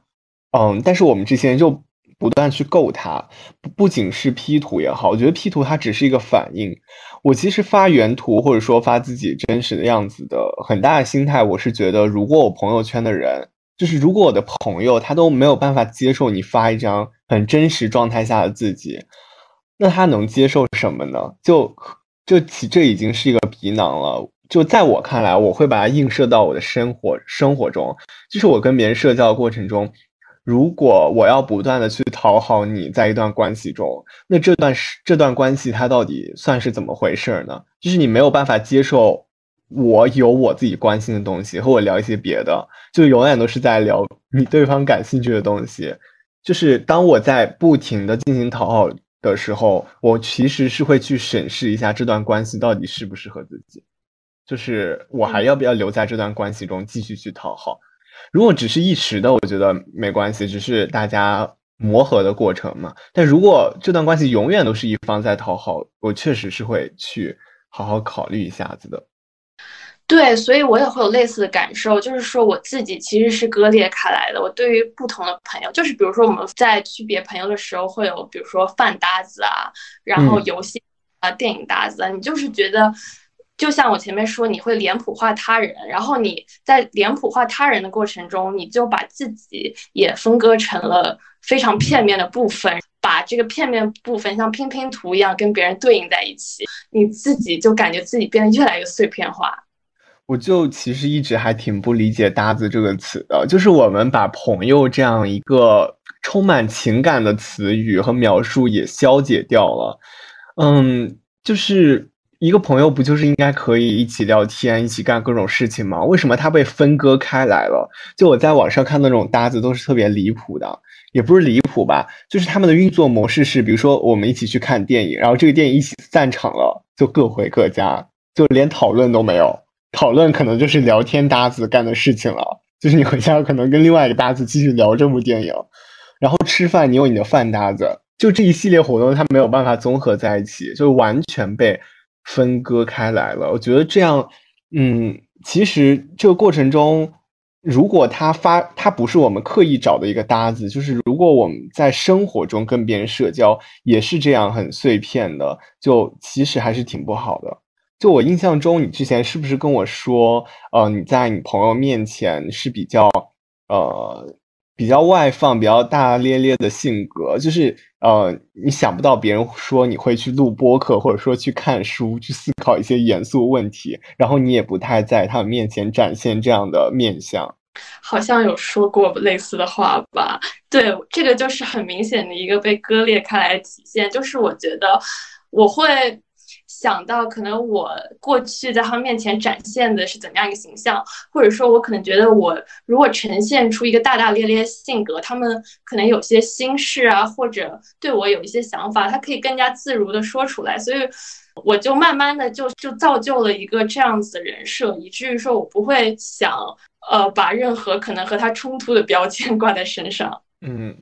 嗯，但是我们这些人就不断去够它，不仅是 P 图也好，我觉得 P 图它只是一个反应。我其实发原图或者说发自己真实的样子的很大的心态，我是觉得，如果我朋友圈的人，就是如果我的朋友他都没有办法接受你发一张很真实状态下的自己，那他能接受什么呢？就就其这已经是一个皮囊了。就在我看来，我会把它映射到我的生活生活中，就是我跟别人社交的过程中。如果我要不断的去讨好你，在一段关系中，那这段是这段关系它到底算是怎么回事呢？就是你没有办法接受我有我自己关心的东西，和我聊一些别的，就永远都是在聊你对方感兴趣的东西。就是当我在不停的进行讨好的时候，我其实是会去审视一下这段关系到底适不适合自己，就是我还要不要留在这段关系中继续去讨好。如果只是一时的，我觉得没关系，只是大家磨合的过程嘛。但如果这段关系永远都是一方在讨好，我确实是会去好好考虑一下子的。对，所以我也会有类似的感受，就是说我自己其实是割裂开来的。我对于不同的朋友，就是比如说我们在区别朋友的时候，会有比如说饭搭子啊，然后游戏啊、电影搭子啊，你就是觉得，就像我前面说，你会脸谱化他人，然后你在脸谱化他人的过程中，你就把自己也分割成了非常片面的部分，把这个片面部分像拼拼图一样跟别人对应在一起，你自己就感觉自己变得越来越碎片化。我就其实一直还挺不理解“搭子”这个词的，就是我们把朋友这样一个充满情感的词语和描述也消解掉了。嗯，就是一个朋友不就是应该可以一起聊天、一起干各种事情吗？为什么他被分割开来了？就我在网上看那种搭子都是特别离谱的，也不是离谱吧，就是他们的运作模式是，比如说我们一起去看电影，然后这个电影一起散场了，就各回各家，就连讨论都没有。讨论可能就是聊天搭子干的事情了，就是你回家可能跟另外一个搭子继续聊这部电影，然后吃饭你有你的饭搭子，就这一系列活动它没有办法综合在一起，就完全被分割开来了。我觉得这样，嗯，其实这个过程中，如果他发他不是我们刻意找的一个搭子，就是如果我们在生活中跟别人社交也是这样很碎片的，就其实还是挺不好的。就我印象中，你之前是不是跟我说，呃，你在你朋友面前是比较，呃，比较外放、比较大大咧咧的性格，就是呃，你想不到别人说你会去录播客，或者说去看书、去思考一些严肃问题，然后你也不太在他们面前展现这样的面相。好像有说过类似的话吧？对，这个就是很明显的一个被割裂开来体现，就是我觉得我会。想到可能我过去在他们面前展现的是怎么样一个形象，或者说，我可能觉得我如果呈现出一个大大咧咧性格，他们可能有些心事啊，或者对我有一些想法，他可以更加自如的说出来。所以，我就慢慢的就就造就了一个这样子的人设，以至于说我不会想呃把任何可能和他冲突的标签 (laughs) 挂在身上。嗯，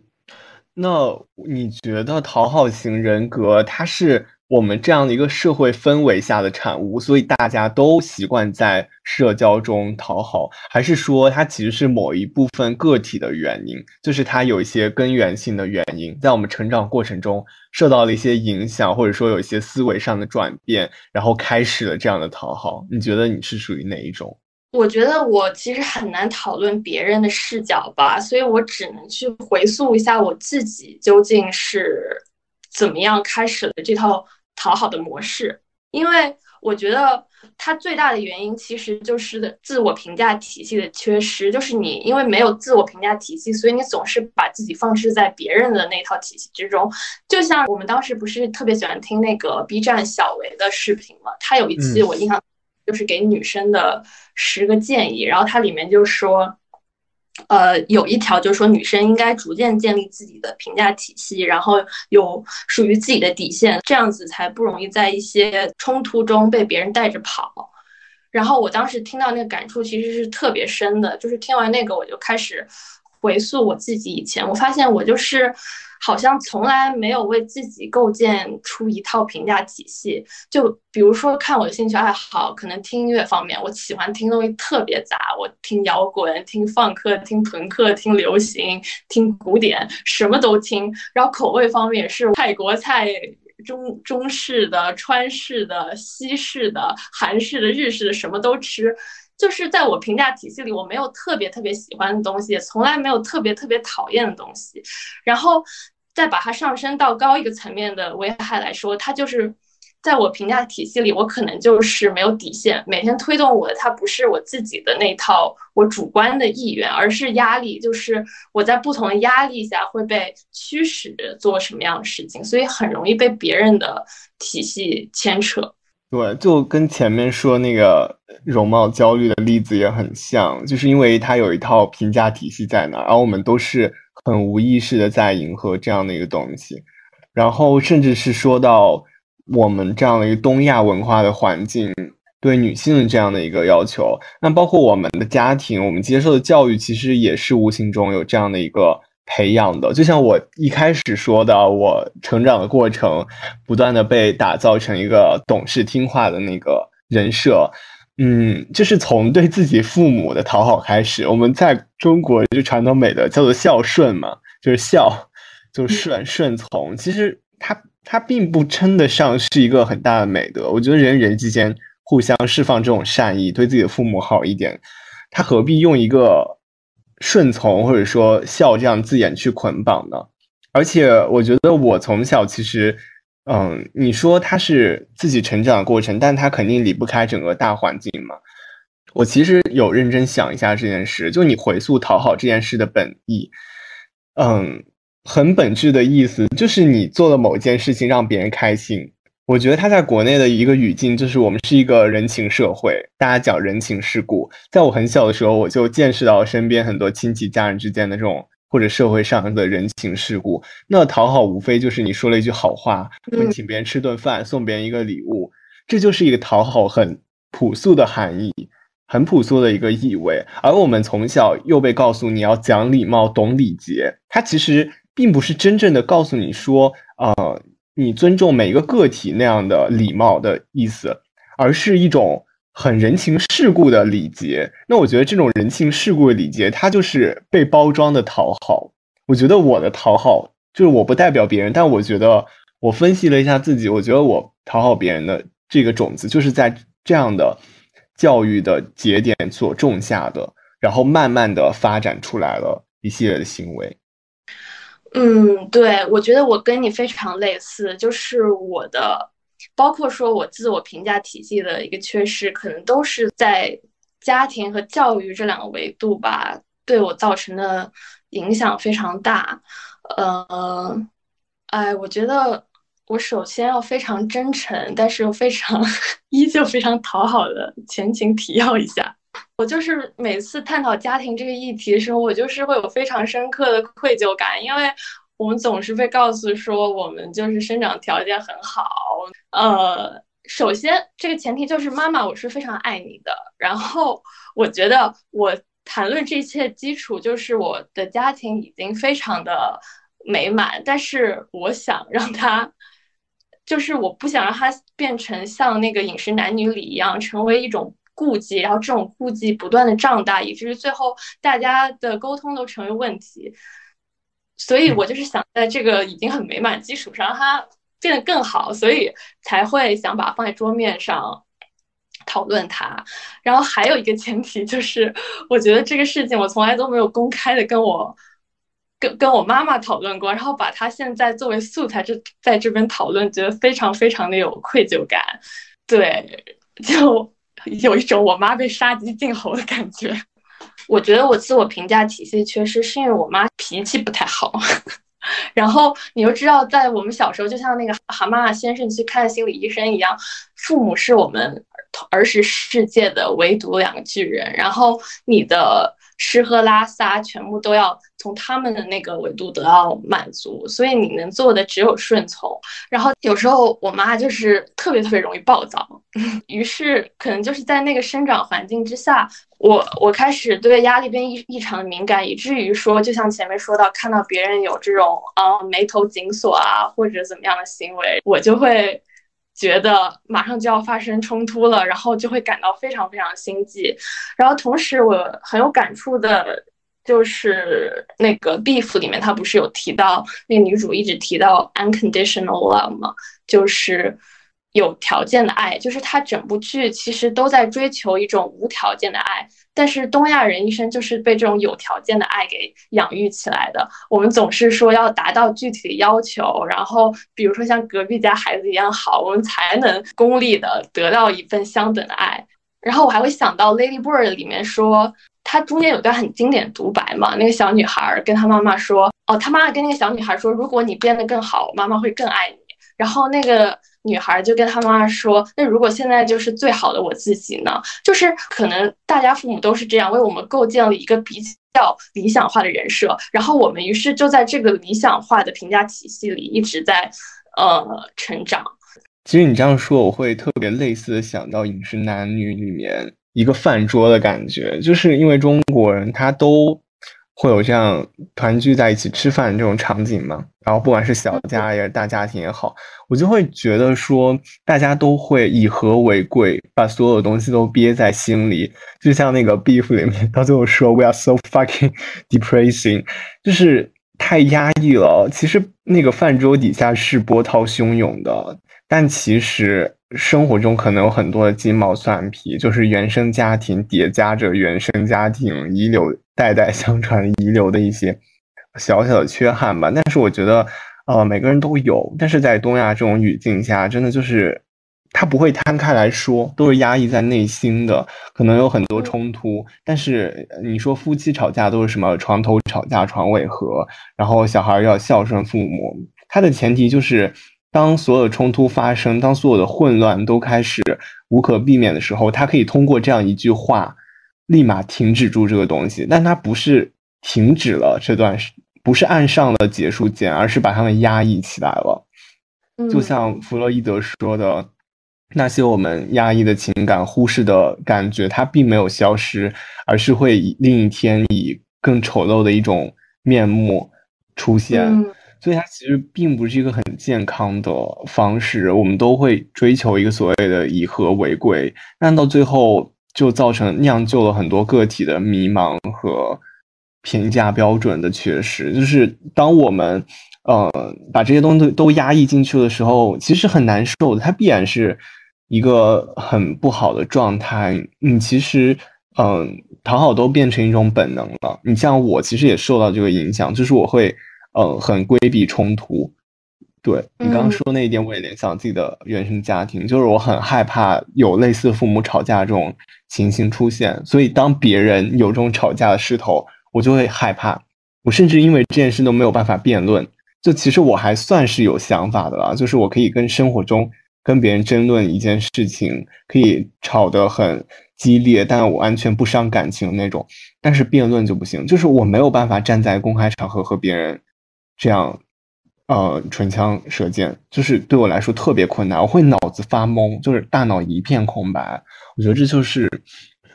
那你觉得讨好型人格他是？我们这样的一个社会氛围下的产物，所以大家都习惯在社交中讨好，还是说它其实是某一部分个体的原因？就是它有一些根源性的原因，在我们成长过程中受到了一些影响，或者说有一些思维上的转变，然后开始了这样的讨好。你觉得你是属于哪一种？我觉得我其实很难讨论别人的视角吧，所以我只能去回溯一下我自己究竟是怎么样开始了这套。讨好的模式，因为我觉得它最大的原因其实就是自我评价体系的缺失。就是你因为没有自我评价体系，所以你总是把自己放置在别人的那套体系之中。就像我们当时不是特别喜欢听那个 B 站小维的视频嘛，他有一期我印象就是给女生的十个建议，然后它里面就说。呃，有一条就是说，女生应该逐渐建立自己的评价体系，然后有属于自己的底线，这样子才不容易在一些冲突中被别人带着跑。然后我当时听到那个感触其实是特别深的，就是听完那个我就开始回溯我自己以前，我发现我就是。好像从来没有为自己构建出一套评价体系。就比如说看我的兴趣爱好，可能听音乐方面，我喜欢听东西特别杂，我听摇滚、听放克、听朋克、听流行、听古典，什么都听。然后口味方面是泰国菜、中中式的、川式的、西式的、韩式的、日式的，什么都吃。就是在我评价体系里，我没有特别特别喜欢的东西，从来没有特别特别讨厌的东西。然后再把它上升到高一个层面的危害来说，它就是在我评价体系里，我可能就是没有底线。每天推动我的，它不是我自己的那套我主观的意愿，而是压力，就是我在不同的压力下会被驱使做什么样的事情，所以很容易被别人的体系牵扯。对，就跟前面说那个容貌焦虑的例子也很像，就是因为它有一套评价体系在那儿，然后我们都是很无意识的在迎合这样的一个东西，然后甚至是说到我们这样的一个东亚文化的环境对女性的这样的一个要求，那包括我们的家庭，我们接受的教育其实也是无形中有这样的一个。培养的，就像我一开始说的，我成长的过程，不断的被打造成一个懂事听话的那个人设，嗯，就是从对自己父母的讨好开始。我们在中国就传统美德叫做孝顺嘛，就是孝，就顺顺从。其实它它并不称得上是一个很大的美德。我觉得人人之间互相释放这种善意，对自己的父母好一点，他何必用一个？顺从或者说孝这样字眼去捆绑的，而且我觉得我从小其实，嗯，你说他是自己成长的过程，但他肯定离不开整个大环境嘛。我其实有认真想一下这件事，就你回溯讨好这件事的本意，嗯，很本质的意思就是你做了某件事情让别人开心。我觉得它在国内的一个语境就是我们是一个人情社会，大家讲人情世故。在我很小的时候，我就见识到身边很多亲戚家人之间的这种或者社会上的人情世故。那讨好无非就是你说了一句好话，你请别人吃顿饭，送别人一个礼物，这就是一个讨好很朴素的含义，很朴素的一个意味。而我们从小又被告诉你要讲礼貌、懂礼节，它其实并不是真正的告诉你说，呃。你尊重每一个个体那样的礼貌的意思，而是一种很人情世故的礼节。那我觉得这种人情世故的礼节，它就是被包装的讨好。我觉得我的讨好就是我不代表别人，但我觉得我分析了一下自己，我觉得我讨好别人的这个种子，就是在这样的教育的节点所种下的，然后慢慢的发展出来了一系列的行为。嗯，对，我觉得我跟你非常类似，就是我的，包括说我自我评价体系的一个缺失，可能都是在家庭和教育这两个维度吧，对我造成的影响非常大。呃，哎，我觉得我首先要非常真诚，但是又非常 (laughs) 依旧非常讨好的前情提要一下。我就是每次探讨家庭这个议题的时候，我就是会有非常深刻的愧疚感，因为我们总是被告诉说我们就是生长条件很好。呃，首先这个前提就是妈妈，我是非常爱你的。然后我觉得我谈论这一切基础就是我的家庭已经非常的美满，但是我想让他，就是我不想让他变成像那个饮食男女里一样，成为一种。顾忌，然后这种顾忌不断的胀大，以至于最后大家的沟通都成为问题。所以我就是想在这个已经很美满基础上，让它变得更好，所以才会想把它放在桌面上讨论它。然后还有一个前提就是，我觉得这个事情我从来都没有公开的跟我跟跟我妈妈讨论过，然后把它现在作为素材这在这边讨论，觉得非常非常的有愧疚感。对，(laughs) 就。(laughs) 有一种我妈被杀鸡儆猴的感觉。我觉得我自我评价体系缺失，是因为我妈脾气不太好。(laughs) 然后你又知道，在我们小时候，就像那个蛤蟆先生去看心理医生一样，父母是我们儿时世界的唯独两个巨人。然后你的。吃喝拉撒全部都要从他们的那个维度得到满足，所以你能做的只有顺从。然后有时候我妈就是特别特别容易暴躁，(laughs) 于是可能就是在那个生长环境之下，我我开始对压力变异异常的敏感，以至于说，就像前面说到，看到别人有这种啊眉头紧锁啊或者怎么样的行为，我就会。觉得马上就要发生冲突了，然后就会感到非常非常心悸。然后同时我很有感触的，就是那个《Beef》里面，他不是有提到那个女主一直提到 unconditional love 吗？就是有条件的爱，就是他整部剧其实都在追求一种无条件的爱。但是东亚人一生就是被这种有条件的爱给养育起来的。我们总是说要达到具体的要求，然后比如说像隔壁家孩子一样好，我们才能功利的得到一份相等的爱。然后我还会想到《Lady Bird》里面说，它中间有段很经典独白嘛，那个小女孩跟她妈妈说，哦，她妈妈跟那个小女孩说，如果你变得更好，妈妈会更爱你。然后那个。女孩就跟她妈妈说：“那如果现在就是最好的我自己呢？就是可能大家父母都是这样，为我们构建了一个比较理想化的人设，然后我们于是就在这个理想化的评价体系里一直在呃成长。”其实你这样说，我会特别类似的想到《饮食男女》里面一个饭桌的感觉，就是因为中国人他都会有这样团聚在一起吃饭这种场景嘛，然后不管是小家也是大家庭也好，我就会觉得说大家都会以和为贵，把所有东西都憋在心里，就像那个 Beef 里面到最后说 We are so fucking (laughs) depressing，就是太压抑了。其实那个饭桌底下是波涛汹涌的。但其实生活中可能有很多的鸡毛蒜皮，就是原生家庭叠加着原生家庭遗留、代代相传遗留的一些小小的缺憾吧。但是我觉得，呃，每个人都有。但是在东亚这种语境下，真的就是他不会摊开来说，都是压抑在内心的，可能有很多冲突。但是你说夫妻吵架都是什么床头吵架床尾和，然后小孩要孝顺父母，他的前提就是。当所有的冲突发生，当所有的混乱都开始无可避免的时候，他可以通过这样一句话，立马停止住这个东西。但他不是停止了这段，不是按上了结束键，而是把他们压抑起来了。就像弗洛伊德说的，那些我们压抑的情感、忽视的感觉，它并没有消失，而是会以另一天以更丑陋的一种面目出现。所以它其实并不是一个很健康的方式，我们都会追求一个所谓的以和为贵，但到最后就造成酿就了很多个体的迷茫和评价标准的缺失。就是当我们呃把这些东西都压抑进去的时候，其实很难受的，它必然是一个很不好的状态。你其实嗯讨好都变成一种本能了。你像我其实也受到这个影响，就是我会。嗯，很规避冲突。对你刚刚说那一点，我也联想自己的原生家庭，就是我很害怕有类似父母吵架这种情形出现。所以当别人有这种吵架的势头，我就会害怕。我甚至因为这件事都没有办法辩论。就其实我还算是有想法的啦，就是我可以跟生活中跟别人争论一件事情，可以吵得很激烈，但我完全不伤感情那种。但是辩论就不行，就是我没有办法站在公开场合和别人。这样，呃，唇枪舌剑，就是对我来说特别困难，我会脑子发懵，就是大脑一片空白。我觉得这就是，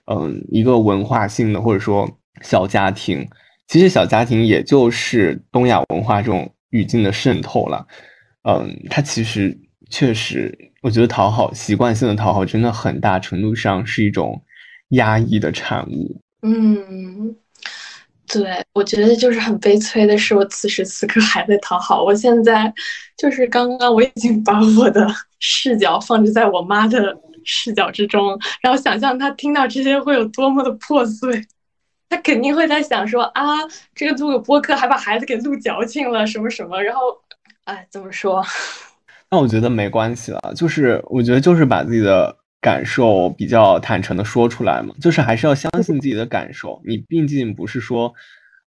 嗯，一个文化性的或者说小家庭，其实小家庭也就是东亚文化这种语境的渗透了。嗯，它其实确实，我觉得讨好习惯性的讨好，真的很大程度上是一种压抑的产物。嗯。对，我觉得就是很悲催的是，我此时此刻还在讨好。我现在就是刚刚，我已经把我的视角放置在我妈的视角之中，然后想象她听到这些会有多么的破碎。她肯定会在想说啊，这个录个播客还把孩子给录矫情了，什么什么。然后，哎，怎么说？(laughs) 那我觉得没关系了，就是我觉得就是把自己的。感受比较坦诚的说出来嘛，就是还是要相信自己的感受。你毕竟不是说，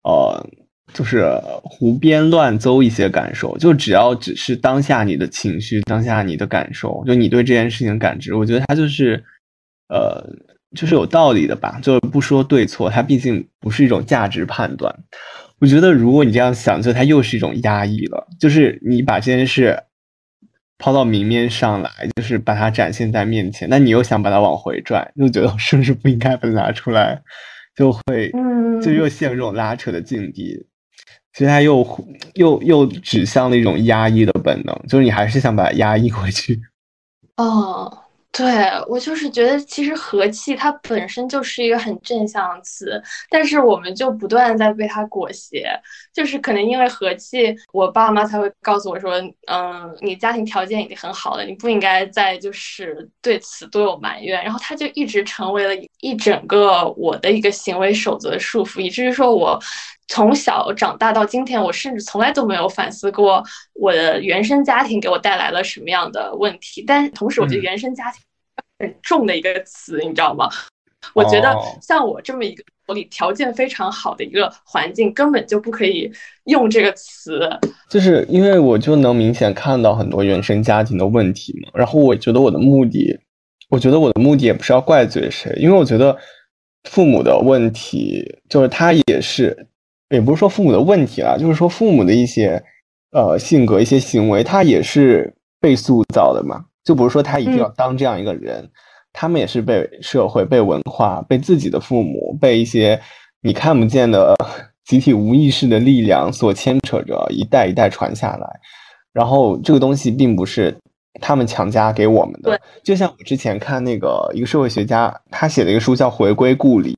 呃，就是胡编乱诌一些感受，就只要只是当下你的情绪，当下你的感受，就你对这件事情感知，我觉得它就是，呃，就是有道理的吧。就不说对错，它毕竟不是一种价值判断。我觉得如果你这样想，就它又是一种压抑了，就是你把这件事。抛到明面上来，就是把它展现在面前。那你又想把它往回拽，又觉得是不是不应该把它拿出来，就会，就又陷入这种拉扯的境地。其实它又又又指向了一种压抑的本能，就是你还是想把它压抑回去。哦。对我就是觉得，其实和气它本身就是一个很正向的词，但是我们就不断在被它裹挟，就是可能因为和气，我爸妈才会告诉我说，嗯，你家庭条件已经很好了，你不应该再就是对此多有埋怨，然后他就一直成为了一整个我的一个行为守则的束缚，以至于说我从小长大到今天，我甚至从来都没有反思过我的原生家庭给我带来了什么样的问题，但同时我觉得原生家庭。很重的一个词，你知道吗？我觉得像我这么一个里条件非常好的一个环境，根本就不可以用这个词。就是因为我就能明显看到很多原生家庭的问题嘛，然后我觉得我的目的，我觉得我的目的也不是要怪罪谁，因为我觉得父母的问题就是他也是，也不是说父母的问题啦，就是说父母的一些呃性格、一些行为，他也是被塑造的嘛。就不是说他一定要当这样一个人。他们也是被社会、被文化、被自己的父母、被一些你看不见的 (laughs) 集体无意识的力量所牵扯着，一代一代传下来。然后这个东西并不是。他们强加给我们的，就像我之前看那个一个社会学家，他写的一个书叫《回归故里》，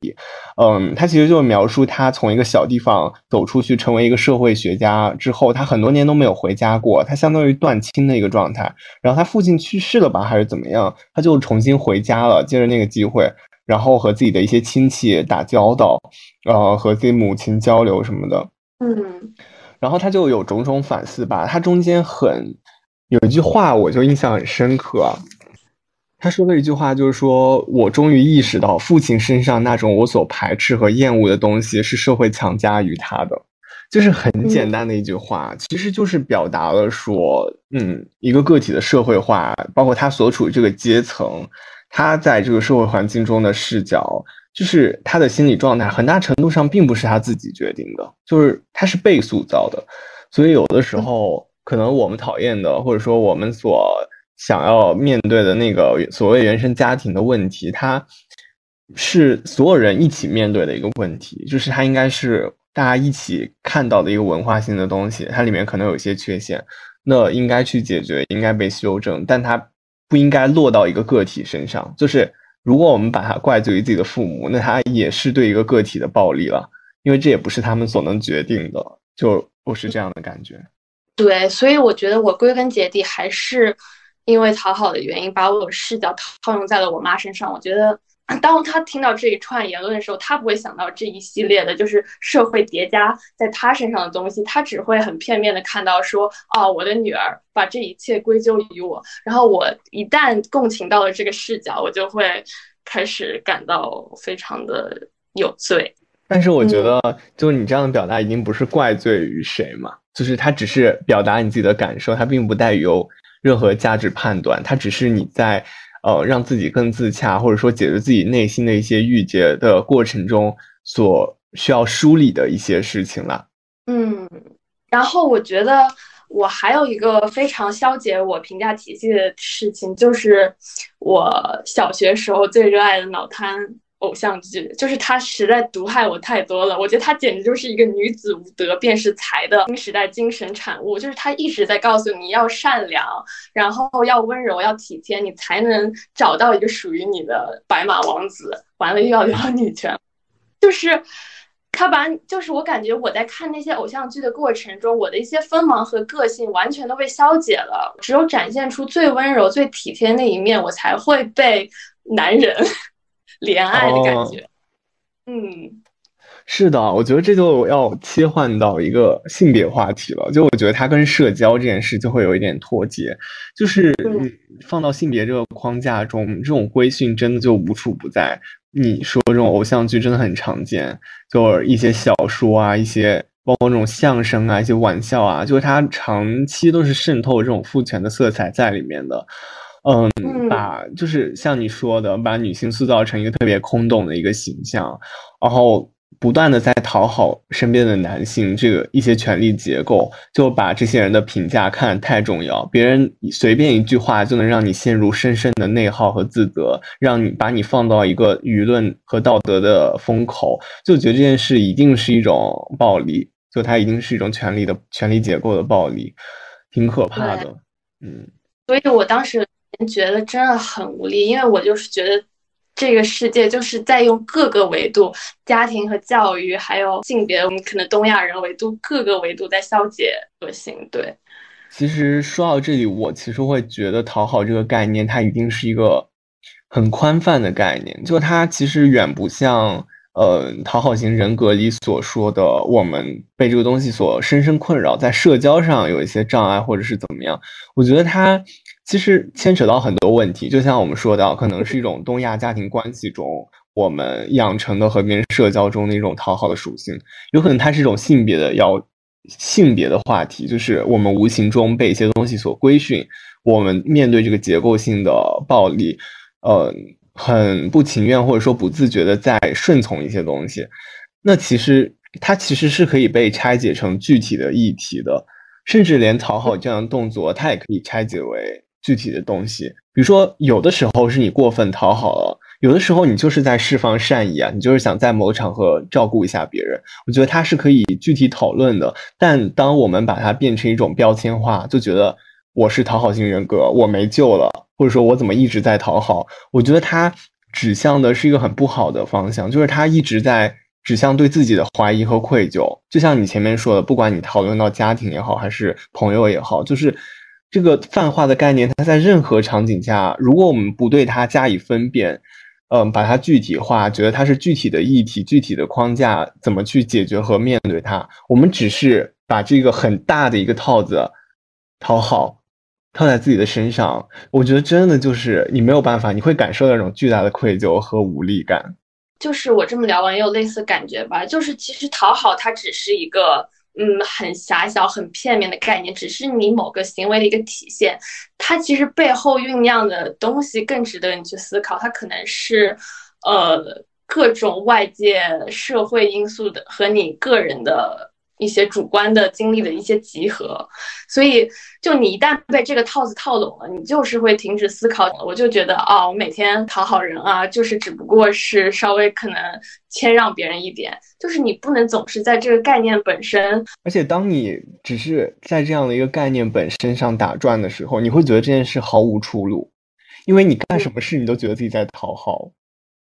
嗯，他其实就是描述他从一个小地方走出去，成为一个社会学家之后，他很多年都没有回家过，他相当于断亲的一个状态。然后他父亲去世了吧，还是怎么样，他就重新回家了，借着那个机会，然后和自己的一些亲戚打交道，呃，和自己母亲交流什么的，嗯，然后他就有种种反思吧，他中间很。有一句话我就印象很深刻，他说了一句话就是说：“我终于意识到，父亲身上那种我所排斥和厌恶的东西，是社会强加于他的。”就是很简单的一句话，其实就是表达了说，嗯，一个个体的社会化，包括他所处这个阶层，他在这个社会环境中的视角，就是他的心理状态，很大程度上并不是他自己决定的，就是他是被塑造的。所以有的时候。可能我们讨厌的，或者说我们所想要面对的那个所谓原生家庭的问题，它是所有人一起面对的一个问题，就是它应该是大家一起看到的一个文化性的东西，它里面可能有一些缺陷，那应该去解决，应该被修正，但它不应该落到一个个体身上。就是如果我们把它怪罪于自己的父母，那它也是对一个个体的暴力了，因为这也不是他们所能决定的，就不是这样的感觉。对，所以我觉得我归根结底还是因为讨好的原因，把我视角套用在了我妈身上。我觉得，当她听到这一串言论的时候，她不会想到这一系列的，就是社会叠加在她身上的东西，她只会很片面的看到说，哦，我的女儿把这一切归咎于我。然后我一旦共情到了这个视角，我就会开始感到非常的有罪。但是我觉得，就是你这样的表达，已经不是怪罪于谁嘛。就是它只是表达你自己的感受，它并不带有任何价值判断，它只是你在呃让自己更自洽，或者说解决自己内心的一些郁结的过程中所需要梳理的一些事情了。嗯，然后我觉得我还有一个非常消解我评价体系的事情，就是我小学时候最热爱的脑瘫。偶像剧就是他实在毒害我太多了，我觉得他简直就是一个女子无德便是才的新 (laughs) 时代精神产物。就是他一直在告诉你要善良，然后要温柔，要体贴，你才能找到一个属于你的白马王子。完了又要聊女权，(laughs) 就是他把，就是我感觉我在看那些偶像剧的过程中，我的一些锋芒和个性完全都被消解了。只有展现出最温柔、最体贴那一面，我才会被男人。怜爱的感觉，嗯，是的，我觉得这就要切换到一个性别话题了。就我觉得它跟社交这件事就会有一点脱节，就是放到性别这个框架中，这种规训真的就无处不在。你说这种偶像剧真的很常见，就一些小说啊，一些包括这种相声啊，一些玩笑啊，就是它长期都是渗透这种父权的色彩在里面的。嗯，把就是像你说的，把女性塑造成一个特别空洞的一个形象，然后不断的在讨好身边的男性，这个一些权力结构，就把这些人的评价看得太重要，别人随便一句话就能让你陷入深深的内耗和自责，让你把你放到一个舆论和道德的风口，就觉得这件事一定是一种暴力，就它一定是一种权力的权力结构的暴力，挺可怕的。嗯，所以我当时。觉得真的很无力，因为我就是觉得这个世界就是在用各个维度，家庭和教育，还有性别，我们可能东亚人维度各个维度在消解个性。对，其实说到这里，我其实会觉得讨好这个概念，它一定是一个很宽泛的概念，就它其实远不像呃讨好型人格里所说的，我们被这个东西所深深困扰，在社交上有一些障碍，或者是怎么样。我觉得它。其实牵扯到很多问题，就像我们说到，可能是一种东亚家庭关系中我们养成的和别人社交中的一种讨好的属性，有可能它是一种性别的要性别的话题，就是我们无形中被一些东西所规训，我们面对这个结构性的暴力，呃，很不情愿或者说不自觉的在顺从一些东西。那其实它其实是可以被拆解成具体的议题的，甚至连讨好这样的动作，它也可以拆解为具体的东西。比如说，有的时候是你过分讨好了。有的时候你就是在释放善意啊，你就是想在某场合照顾一下别人。我觉得它是可以具体讨论的。但当我们把它变成一种标签化，就觉得我是讨好型人格，我没救了，或者说我怎么一直在讨好？我觉得它指向的是一个很不好的方向，就是它一直在指向对自己的怀疑和愧疚。就像你前面说的，不管你讨论到家庭也好，还是朋友也好，就是这个泛化的概念，它在任何场景下，如果我们不对它加以分辨。嗯，把它具体化，觉得它是具体的议题、具体的框架，怎么去解决和面对它？我们只是把这个很大的一个套子讨好套在自己的身上，我觉得真的就是你没有办法，你会感受到那种巨大的愧疚和无力感。就是我这么聊完也有类似感觉吧，就是其实讨好它只是一个。嗯，很狭小、很片面的概念，只是你某个行为的一个体现。它其实背后酝酿的东西更值得你去思考。它可能是，呃，各种外界社会因素的和你个人的。一些主观的经历的一些集合，所以就你一旦被这个套子套拢了，你就是会停止思考。我就觉得哦，我每天讨好人啊，就是只不过是稍微可能谦让别人一点，就是你不能总是在这个概念本身。而且当你只是在这样的一个概念本身上打转的时候，你会觉得这件事毫无出路，因为你干什么事你都觉得自己在讨好。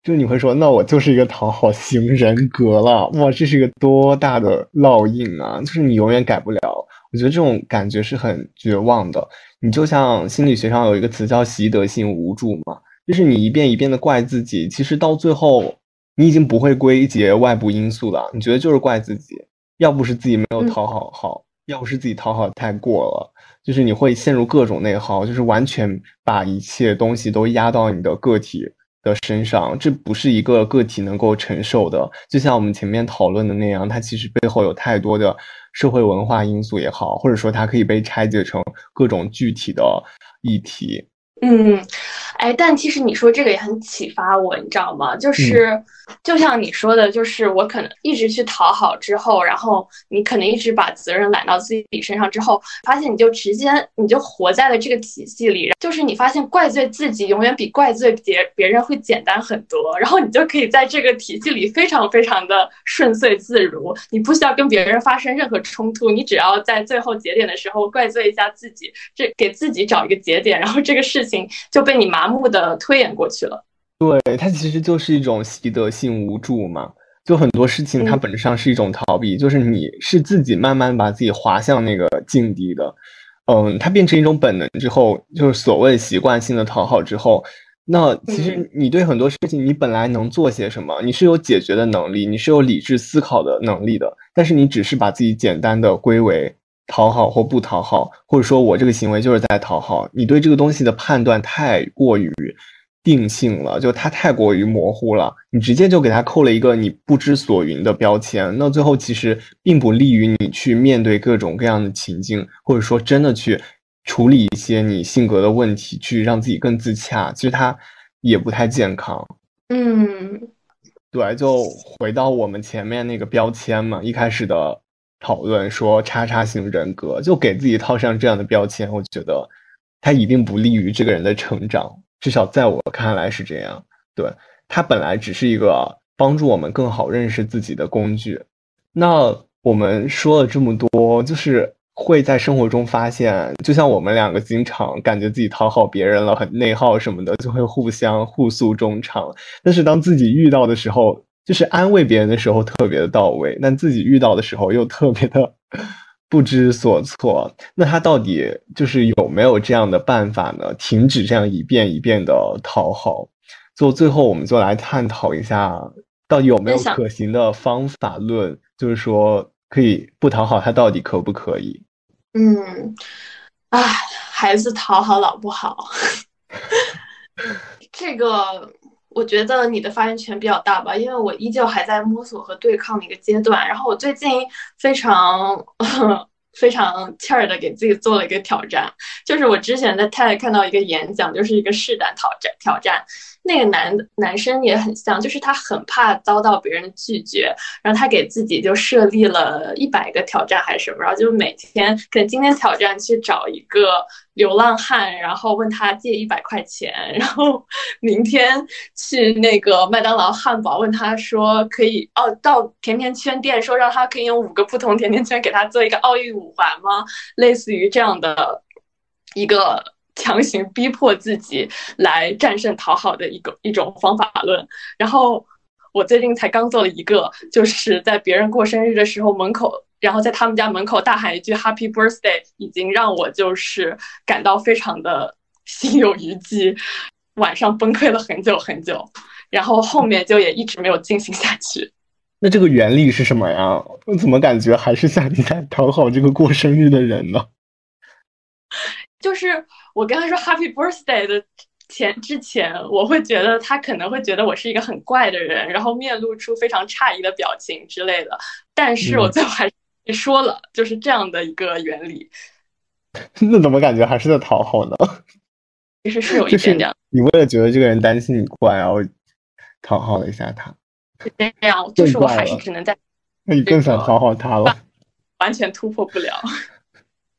就你会说，那我就是一个讨好型人格了，(laughs) 哇，这是一个多大的烙印啊！就是你永远改不了。我觉得这种感觉是很绝望的。你就像心理学上有一个词叫习得性无助嘛，就是你一遍一遍的怪自己，其实到最后你已经不会归结外部因素了，你觉得就是怪自己，要不是自己没有讨好好，要不是自己讨好太过了，就是你会陷入各种内耗，就是完全把一切东西都压到你的个体。的身上，这不是一个个体能够承受的。就像我们前面讨论的那样，它其实背后有太多的社会文化因素也好，或者说它可以被拆解成各种具体的议题。嗯，哎，但其实你说这个也很启发我，你知道吗？就是，就像你说的，就是我可能一直去讨好之后，然后你可能一直把责任揽到自己身上之后，发现你就直接你就活在了这个体系里，就是你发现怪罪自己永远比怪罪别别人会简单很多，然后你就可以在这个体系里非常非常的顺遂自如，你不需要跟别人发生任何冲突，你只要在最后节点的时候怪罪一下自己，这给自己找一个节点，然后这个事情。就被你麻木的推演过去了。对，它其实就是一种习得性无助嘛。就很多事情，它本质上是一种逃避，就是你是自己慢慢把自己滑向那个境地的。嗯，它变成一种本能之后，就是所谓习惯性的讨好之后，那其实你对很多事情，你本来能做些什么，你是有解决的能力，你是有理智思考的能力的，但是你只是把自己简单的归为。讨好或不讨好，或者说我这个行为就是在讨好，你对这个东西的判断太过于定性了，就它太过于模糊了，你直接就给它扣了一个你不知所云的标签，那最后其实并不利于你去面对各种各样的情境，或者说真的去处理一些你性格的问题，去让自己更自洽，其实它也不太健康。嗯，对，就回到我们前面那个标签嘛，一开始的。讨论说叉叉型人格，就给自己套上这样的标签，我觉得他一定不利于这个人的成长，至少在我看来是这样。对他本来只是一个帮助我们更好认识自己的工具。那我们说了这么多，就是会在生活中发现，就像我们两个经常感觉自己讨好别人了，很内耗什么的，就会互相互诉衷肠。但是当自己遇到的时候，就是安慰别人的时候特别的到位，但自己遇到的时候又特别的 (laughs) 不知所措。那他到底就是有没有这样的办法呢？停止这样一遍一遍的讨好。就最后，我们就来探讨一下，到底有没有可行的方法论？就是说，可以不讨好他，到底可不可以？嗯，唉，孩子讨好老不好，(laughs) 这个。我觉得你的发言权比较大吧，因为我依旧还在摸索和对抗的一个阶段。然后我最近非常 (laughs) 非常气儿的给自己做了一个挑战，就是我之前在泰看到一个演讲，就是一个试胆挑战挑战。那个男男生也很像，就是他很怕遭到别人拒绝，然后他给自己就设立了一百个挑战还是什么，然后就每天可能今天挑战去找一个流浪汉，然后问他借一百块钱，然后 (laughs) 明天去那个麦当劳汉堡问他说可以哦，到甜甜圈店说让他可以用五个不同甜甜圈给他做一个奥运五环吗？类似于这样的一个。(laughs) 强行逼迫自己来战胜讨好的一个一种方法论。然后我最近才刚做了一个，就是在别人过生日的时候门口，然后在他们家门口大喊一句 Happy Birthday，已经让我就是感到非常的心有余悸，晚上崩溃了很久很久，然后后面就也一直没有进行下去。那这个原理是什么呀？我怎么感觉还是像你在讨好这个过生日的人呢？就是我跟他说 Happy Birthday 的前之前，我会觉得他可能会觉得我是一个很怪的人，然后面露出非常诧异的表情之类的。但是我最后还是说了，就是这样的一个原理。(laughs) 那怎么感觉还是在讨好呢？其实是有一点点。你为了觉得这个人担心你怪，然后讨好了一下他。是这样，就是我还是只能在。那你更想讨好他了？完全突破不了。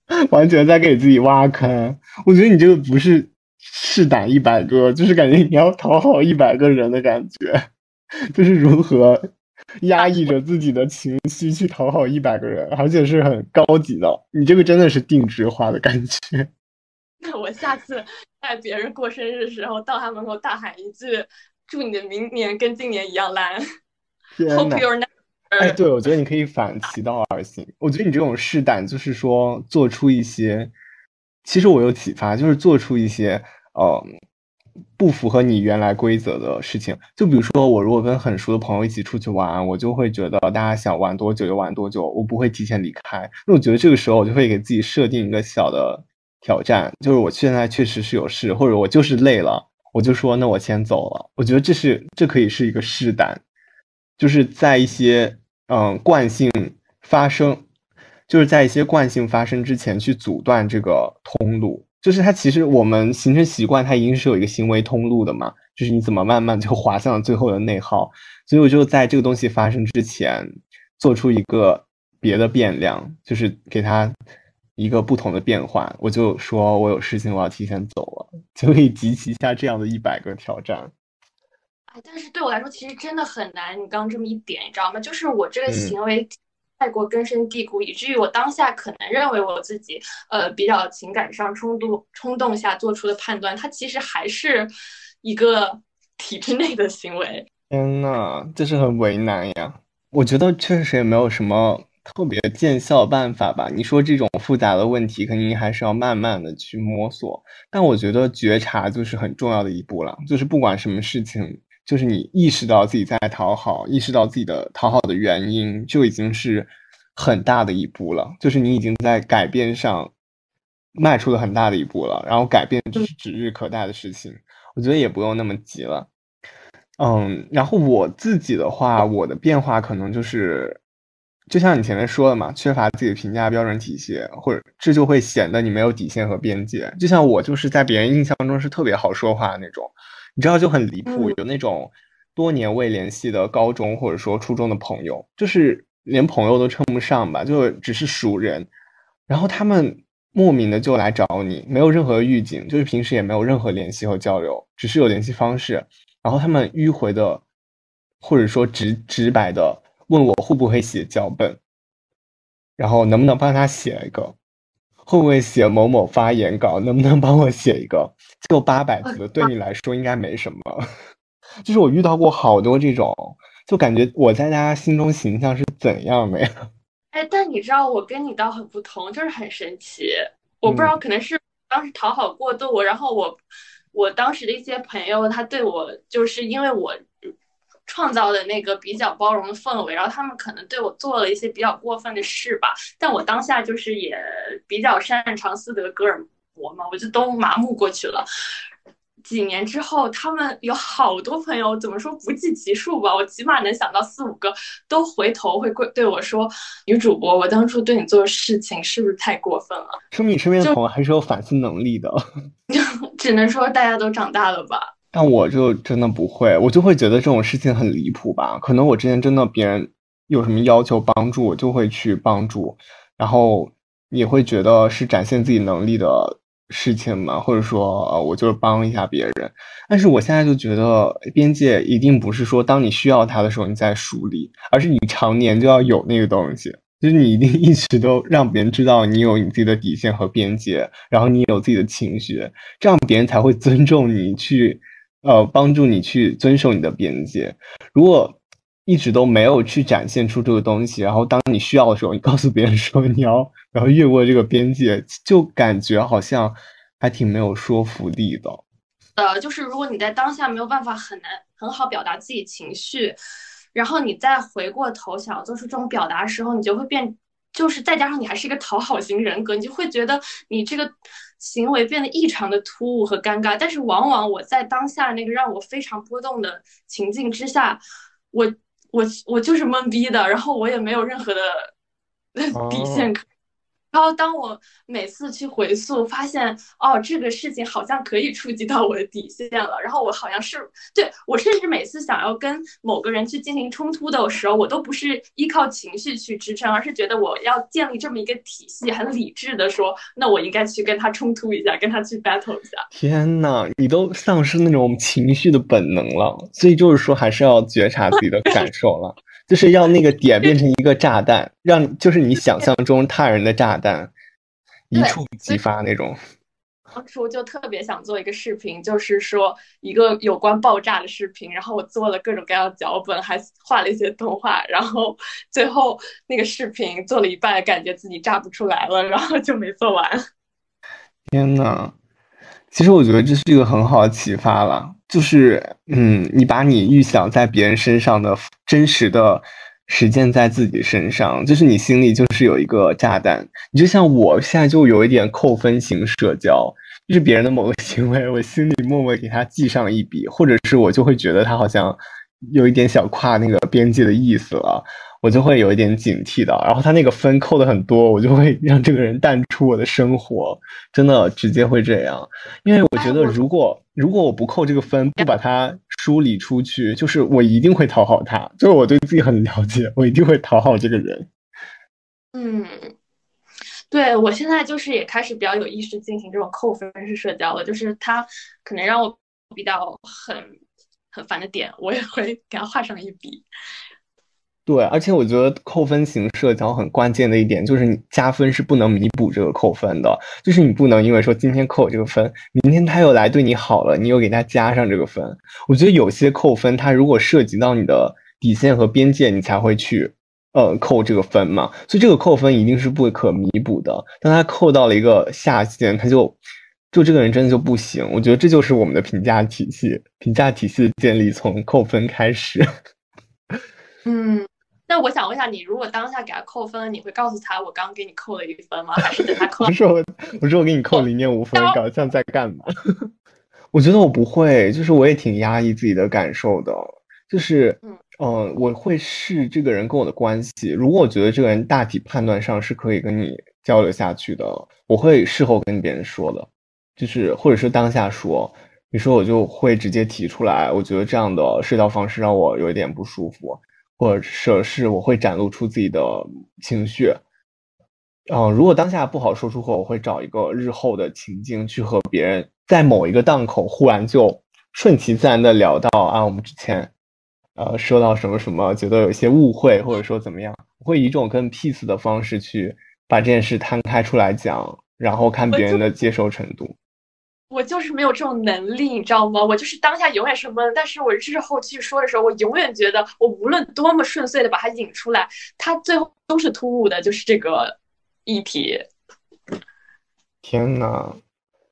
(laughs) 完全在给自己挖坑，我觉得你这个不是试胆一百个，就是感觉你要讨好一百个人的感觉，(laughs) 就是如何压抑着自己的情绪去讨好一百个人，而且是很高级的。你这个真的是定制化的感觉。(laughs) 那我下次在别人过生日的时候，到他门口大喊一句：“祝你的明年跟今年一样烂。” (laughs) 哎，对，我觉得你可以反其道而行。我觉得你这种试胆，就是说做出一些，其实我有启发，就是做出一些呃不符合你原来规则的事情。就比如说，我如果跟很熟的朋友一起出去玩，我就会觉得大家想玩多久就玩多久，我不会提前离开。那我觉得这个时候，我就会给自己设定一个小的挑战，就是我现在确实是有事，或者我就是累了，我就说那我先走了。我觉得这是这可以是一个试胆，就是在一些。嗯，惯性发生，就是在一些惯性发生之前去阻断这个通路。就是它其实我们形成习惯，它一定是有一个行为通路的嘛。就是你怎么慢慢就滑向了最后的内耗。所以我就在这个东西发生之前，做出一个别的变量，就是给它一个不同的变换。我就说我有事情，我要提前走了，(laughs) 就可以集齐一下这样的一百个挑战。但是对我来说，其实真的很难。你刚刚这么一点，你知道吗？就是我这个行为太过根深蒂固，以至于我当下可能认为我自己呃比较情感上冲动冲动下做出的判断，它其实还是一个 (laughs) 体制内的行为。天呐，这是很为难呀！我觉得确实也没有什么特别见效办法吧。你说这种复杂的问题，肯定还是要慢慢的去摸索。但我觉得觉察就是很重要的一步了，就是不管什么事情。就是你意识到自己在讨好，意识到自己的讨好的原因，就已经是很大的一步了。就是你已经在改变上迈出了很大的一步了。然后改变就是指日可待的事情，我觉得也不用那么急了。嗯，然后我自己的话，我的变化可能就是，就像你前面说的嘛，缺乏自己的评价标准体系，或者这就会显得你没有底线和边界。就像我就是在别人印象中是特别好说话的那种。你知道就很离谱，有那种多年未联系的高中或者说初中的朋友，就是连朋友都称不上吧，就只是熟人，然后他们莫名的就来找你，没有任何预警，就是平时也没有任何联系和交流，只是有联系方式，然后他们迂回的或者说直直白的问我会不会写脚本，然后能不能帮他写一个。会不会写某某发言稿？能不能帮我写一个？(laughs) 就八百字，对你来说应该没什么。(laughs) 就是我遇到过好多这种，就感觉我在大家心中形象是怎样的呀？哎，但你知道我跟你倒很不同，就是很神奇。我不知道，可能是当时讨好过度，然后我我当时的一些朋友，他对我就是因为我。创造的那个比较包容的氛围，然后他们可能对我做了一些比较过分的事吧，但我当下就是也比较擅长斯德哥尔摩嘛，我就都麻木过去了。几年之后，他们有好多朋友，怎么说不计其数吧，我起码能想到四五个，都回头会对对我说：“女主播，我当初对你做的事情是不是太过分了？”说明你身边的朋友还是有反思能力的。(laughs) 只能说大家都长大了吧。但我就真的不会，我就会觉得这种事情很离谱吧。可能我之前真的别人有什么要求帮助，我就会去帮助，然后也会觉得是展现自己能力的。事情嘛，或者说，呃，我就是帮一下别人。但是我现在就觉得，边界一定不是说当你需要它的时候你再梳理，而是你常年就要有那个东西，就是你一定 (laughs) 一直都让别人知道你有你自己的底线和边界，然后你有自己的情绪，这样别人才会尊重你，去，呃，帮助你去遵守你的边界。如果一直都没有去展现出这个东西，然后当你需要的时候，你告诉别人说你要，然后越过这个边界，就感觉好像还挺没有说服力的。呃，就是如果你在当下没有办法很难很好表达自己情绪，然后你再回过头想要做出这种表达的时候，你就会变，就是再加上你还是一个讨好型人格，你就会觉得你这个行为变得异常的突兀和尴尬。但是往往我在当下那个让我非常波动的情境之下，我。我我就是懵逼的，然后我也没有任何的 (laughs) 底线可。然后当我每次去回溯，发现哦，这个事情好像可以触及到我的底线了。然后我好像是对我，甚至每次想要跟某个人去进行冲突的时候，我都不是依靠情绪去支撑，而是觉得我要建立这么一个体系，很理智的说，那我应该去跟他冲突一下，跟他去 battle 一下。天呐，你都丧失那种情绪的本能了，所以就是说，还是要觉察自己的感受了。就是要那个点变成一个炸弹，让就是你想象中他人的炸弹一触即发那种。当初就特别想做一个视频，就是说一个有关爆炸的视频，然后我做了各种各样的脚本，还画了一些动画，然后最后那个视频做了一半，感觉自己炸不出来了，然后就没做完。天呐！其实我觉得这是一个很好的启发了，就是，嗯，你把你预想在别人身上的真实的实践在自己身上，就是你心里就是有一个炸弹。你就像我现在就有一点扣分型社交，就是别人的某个行为，我心里默默给他记上一笔，或者是我就会觉得他好像有一点小跨那个边界的意思了。我就会有一点警惕的，然后他那个分扣的很多，我就会让这个人淡出我的生活，真的直接会这样。因为我觉得，如果如果我不扣这个分，不把它梳理出去，就是我一定会讨好他，就是我对自己很了解，我一定会讨好这个人。嗯，对我现在就是也开始比较有意识进行这种扣分式社交了，就是他可能让我比较很很烦的点，我也会给他画上一笔。对，而且我觉得扣分型社交很关键的一点就是，你加分是不能弥补这个扣分的，就是你不能因为说今天扣这个分，明天他又来对你好了，你又给他加上这个分。我觉得有些扣分，它如果涉及到你的底线和边界，你才会去呃扣这个分嘛。所以这个扣分一定是不可弥补的。当他扣到了一个下限，他就就这个人真的就不行。我觉得这就是我们的评价体系，评价体系的建立从扣分开始。(laughs) 嗯。那我想问一下，你如果当下给他扣分，你会告诉他我刚给你扣了一分吗？还是等他扣？不是我，不是我给你扣零点五分，搞像在干嘛？(laughs) 我觉得我不会，就是我也挺压抑自己的感受的，就是嗯，我会视这个人跟我的关系。如果我觉得这个人大体判断上是可以跟你交流下去的，我会事后跟别人说的，就是或者是当下说，你说我就会直接提出来，我觉得这样的社交方式让我有一点不舒服。或者是我会展露出自己的情绪，嗯，如果当下不好说出口，我会找一个日后的情境去和别人在某一个档口忽然就顺其自然的聊到啊，我们之前呃说到什么什么，觉得有些误会，或者说怎么样，我会以一种更 peace 的方式去把这件事摊开出来讲，然后看别人的接受程度。我就是没有这种能力，你知道吗？我就是当下永远是闷，但是我日后去说的时候，我永远觉得我无论多么顺遂的把它引出来，它最后都是突兀的，就是这个议题。天呐，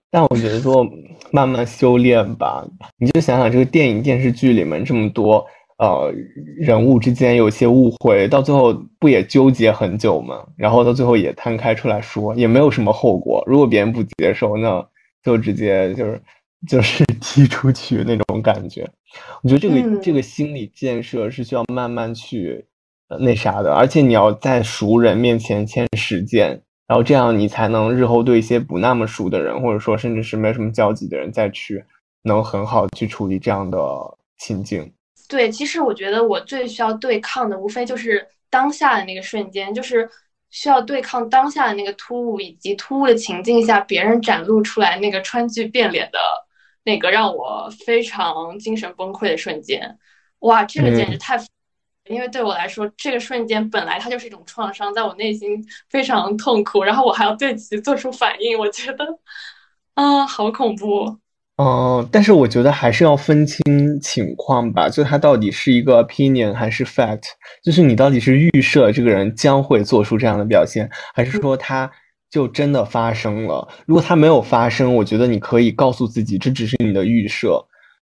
但我觉得说慢慢修炼吧，你就想想这个电影电视剧里面这么多呃人物之间有些误会，到最后不也纠结很久吗？然后到最后也摊开出来说，也没有什么后果。如果别人不接受，那。就直接就是就是 (laughs) 踢出去那种感觉。我觉得这个这个心理建设是需要慢慢去那啥的，而且你要在熟人面前先实践，然后这样你才能日后对一些不那么熟的人，或者说甚至是没什么交集的人再去能很好去处理这样的情境。对，其实我觉得我最需要对抗的，无非就是当下的那个瞬间，就是需要对抗当下的那个突兀，以及突兀的情境下别人展露出来那个川剧变脸的那个让我非常精神崩溃的瞬间。哇，这个简直太，因为对我来说，这个瞬间本来它就是一种创伤，在我内心非常痛苦，然后我还要对其做出反应，我觉得，啊，好恐怖。嗯，但是我觉得还是要分清情况吧，就他到底是一个 opinion 还是 fact，就是你到底是预设这个人将会做出这样的表现，还是说他就真的发生了？如果他没有发生，我觉得你可以告诉自己这只是你的预设，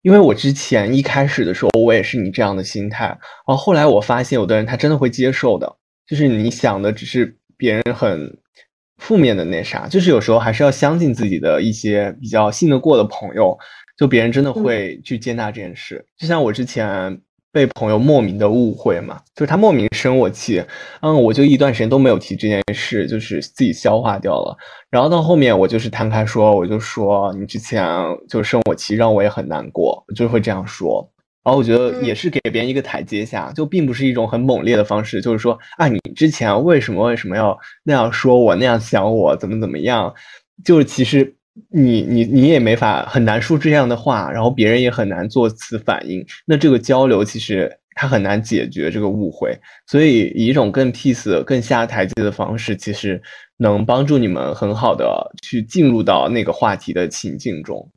因为我之前一开始的时候我也是你这样的心态，然后后来我发现有的人他真的会接受的，就是你想的只是别人很。负面的那啥，就是有时候还是要相信自己的一些比较信得过的朋友，就别人真的会去接纳这件事。就像我之前被朋友莫名的误会嘛，就是他莫名生我气，嗯，我就一段时间都没有提这件事，就是自己消化掉了。然后到后面我就是摊开说，我就说你之前就生我气，让我也很难过，就会这样说。然后我觉得也是给别人一个台阶下，就并不是一种很猛烈的方式，就是说啊，你之前为什么为什么要那样说我那样想我怎么怎么样？就是其实你你你也没法很难说这样的话，然后别人也很难做此反应。那这个交流其实它很难解决这个误会，所以以一种更 peace、更下台阶的方式，其实能帮助你们很好的去进入到那个话题的情境中。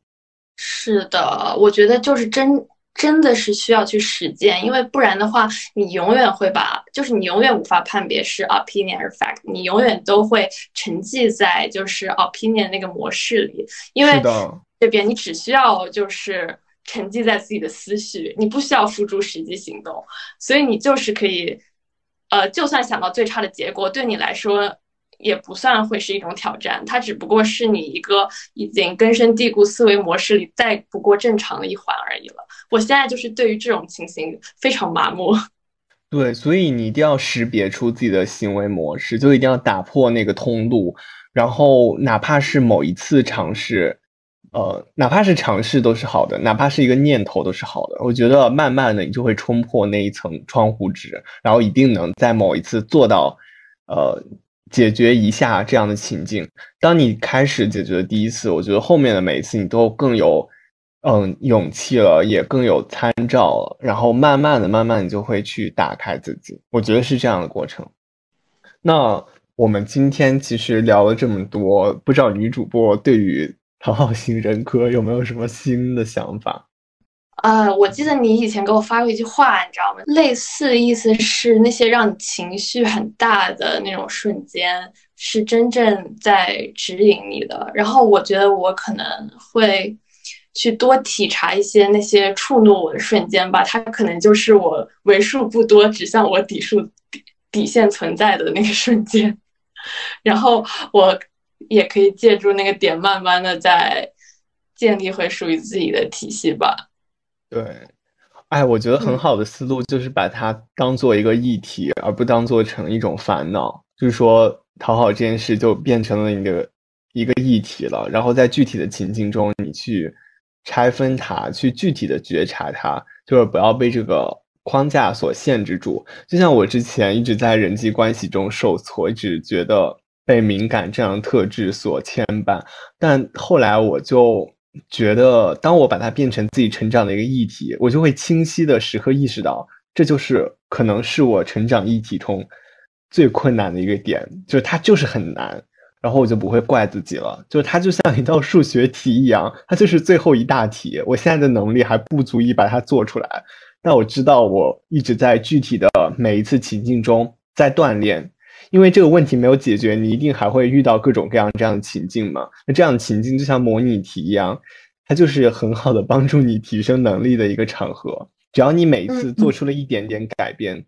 是的，我觉得就是真。真的是需要去实践，因为不然的话，你永远会把，就是你永远无法判别是 opinion 还是 fact，你永远都会沉寂在就是 opinion 那个模式里。因为这边你只需要就是沉寂在自己的思绪，你不需要付诸实际行动，所以你就是可以，呃，就算想到最差的结果，对你来说。也不算会是一种挑战，它只不过是你一个已经根深蒂固思维模式里再不过正常的一环而已了。我现在就是对于这种情形非常麻木。(laughs) 对，所以你一定要识别出自己的行为模式，就一定要打破那个通路，然后哪怕是某一次尝试，呃，哪怕是尝试都是好的，哪怕是一个念头都是好的。我觉得慢慢的你就会冲破那一层窗户纸，然后一定能在某一次做到，呃。解决一下这样的情境。当你开始解决第一次，我觉得后面的每一次你都更有，嗯，勇气了，也更有参照了。然后慢慢的、慢慢你就会去打开自己。我觉得是这样的过程。那我们今天其实聊了这么多，不知道女主播对于讨好型人格有没有什么新的想法？呃，我记得你以前给我发过一句话，你知道吗？类似的意思是那些让你情绪很大的那种瞬间，是真正在指引你的。然后我觉得我可能会去多体察一些那些触怒我的瞬间吧，它可能就是我为数不多指向我底数底底线存在的那个瞬间。然后我也可以借助那个点，慢慢的在建立回属于自己的体系吧。对，哎，我觉得很好的思路就是把它当做一个议题，而不当做成一种烦恼。就是说，讨好这件事就变成了一个一个议题了。然后在具体的情境中，你去拆分它，去具体的觉察它，就是不要被这个框架所限制住。就像我之前一直在人际关系中受挫，一直觉得被敏感这样的特质所牵绊，但后来我就。觉得，当我把它变成自己成长的一个议题，我就会清晰的时刻意识到，这就是可能是我成长议题中最困难的一个点，就是它就是很难，然后我就不会怪自己了，就是它就像一道数学题一样，它就是最后一大题，我现在的能力还不足以把它做出来，但我知道我一直在具体的每一次情境中在锻炼。因为这个问题没有解决，你一定还会遇到各种各样这样的情境嘛？那这样的情境就像模拟题一样，它就是很好的帮助你提升能力的一个场合。只要你每次做出了一点点改变，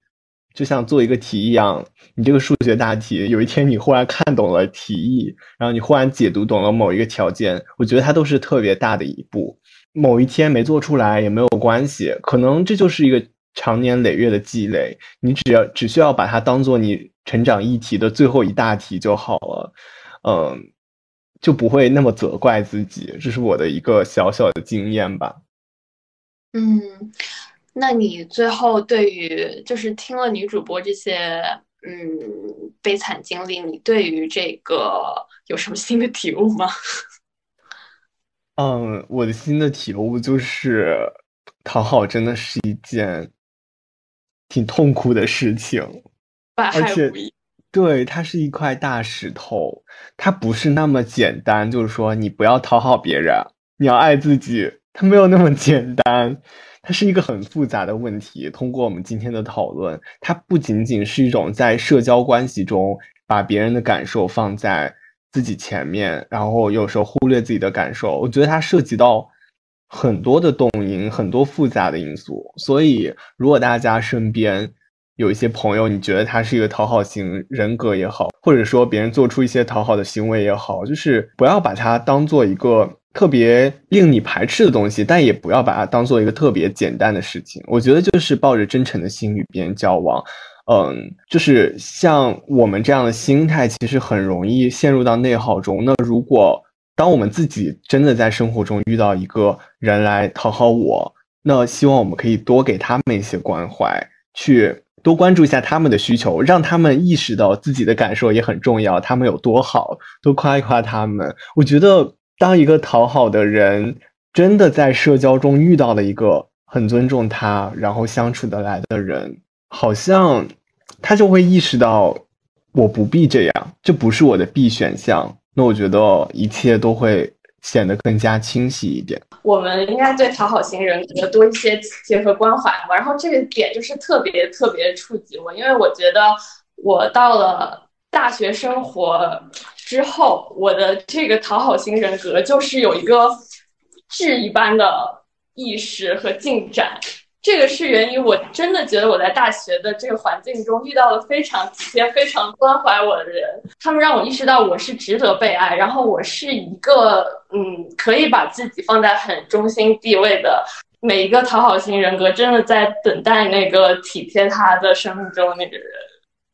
就像做一个题一样，你这个数学大题，有一天你忽然看懂了题意，然后你忽然解读懂了某一个条件，我觉得它都是特别大的一步。某一天没做出来也没有关系，可能这就是一个长年累月的积累，你只要只需要把它当做你成长议题的最后一大题就好了，嗯，就不会那么责怪自己。这是我的一个小小的经验吧。嗯。那你最后对于就是听了女主播这些嗯悲惨经历，你对于这个有什么新的体悟吗？(laughs) 嗯，我的新的体悟就是讨好真的是一件挺痛苦的事情，(laughs) 而且对它是一块大石头，它不是那么简单，就是说你不要讨好别人，你要爱自己，它没有那么简单。它是一个很复杂的问题。通过我们今天的讨论，它不仅仅是一种在社交关系中把别人的感受放在自己前面，然后有时候忽略自己的感受。我觉得它涉及到很多的动因，很多复杂的因素。所以，如果大家身边有一些朋友，你觉得他是一个讨好型人格也好，或者说别人做出一些讨好的行为也好，就是不要把它当做一个。特别令你排斥的东西，但也不要把它当做一个特别简单的事情。我觉得就是抱着真诚的心与别人交往，嗯，就是像我们这样的心态，其实很容易陷入到内耗中。那如果当我们自己真的在生活中遇到一个人来讨好我，那希望我们可以多给他们一些关怀，去多关注一下他们的需求，让他们意识到自己的感受也很重要，他们有多好，多夸一夸他们。我觉得。当一个讨好的人真的在社交中遇到了一个很尊重他，然后相处得来的人，好像他就会意识到我不必这样，这不是我的必选项。那我觉得一切都会显得更加清晰一点。我们应该对讨好型人格多一些体贴和关怀嘛。然后这个点就是特别特别触及我，因为我觉得我到了大学生活。之后，我的这个讨好型人格就是有一个质一般的意识和进展。这个是源于我真的觉得我在大学的这个环境中遇到了非常体贴、非常关怀我的人，他们让我意识到我是值得被爱，然后我是一个嗯可以把自己放在很中心地位的。每一个讨好型人格真的在等待那个体贴他的生命中的那个人。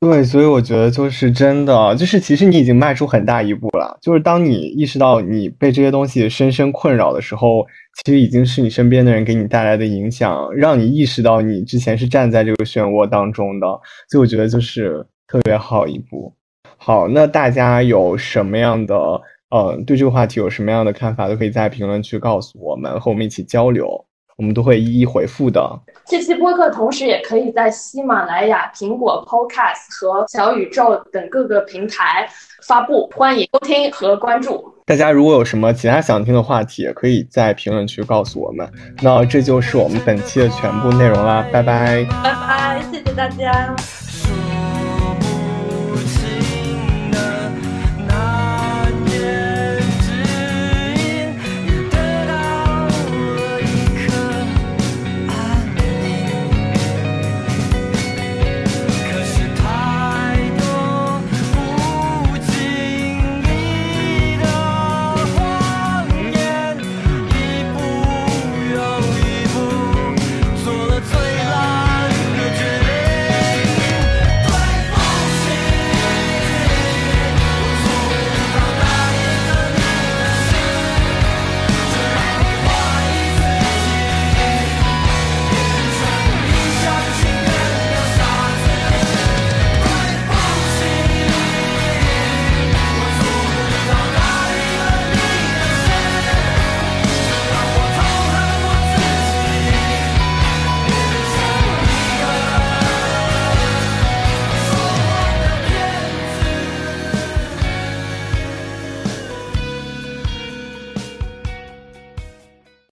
对，所以我觉得就是真的，就是其实你已经迈出很大一步了。就是当你意识到你被这些东西深深困扰的时候，其实已经是你身边的人给你带来的影响，让你意识到你之前是站在这个漩涡当中的。所以我觉得就是特别好一步。好，那大家有什么样的呃对这个话题有什么样的看法，都可以在评论区告诉我们，和我们一起交流。我们都会一一回复的。这期播客同时也可以在喜马拉雅、苹果 Podcast 和小宇宙等各个平台发布，欢迎收听和关注。大家如果有什么其他想听的话题，也可以在评论区告诉我们。那这就是我们本期的全部内容啦，拜拜，拜拜，谢谢大家。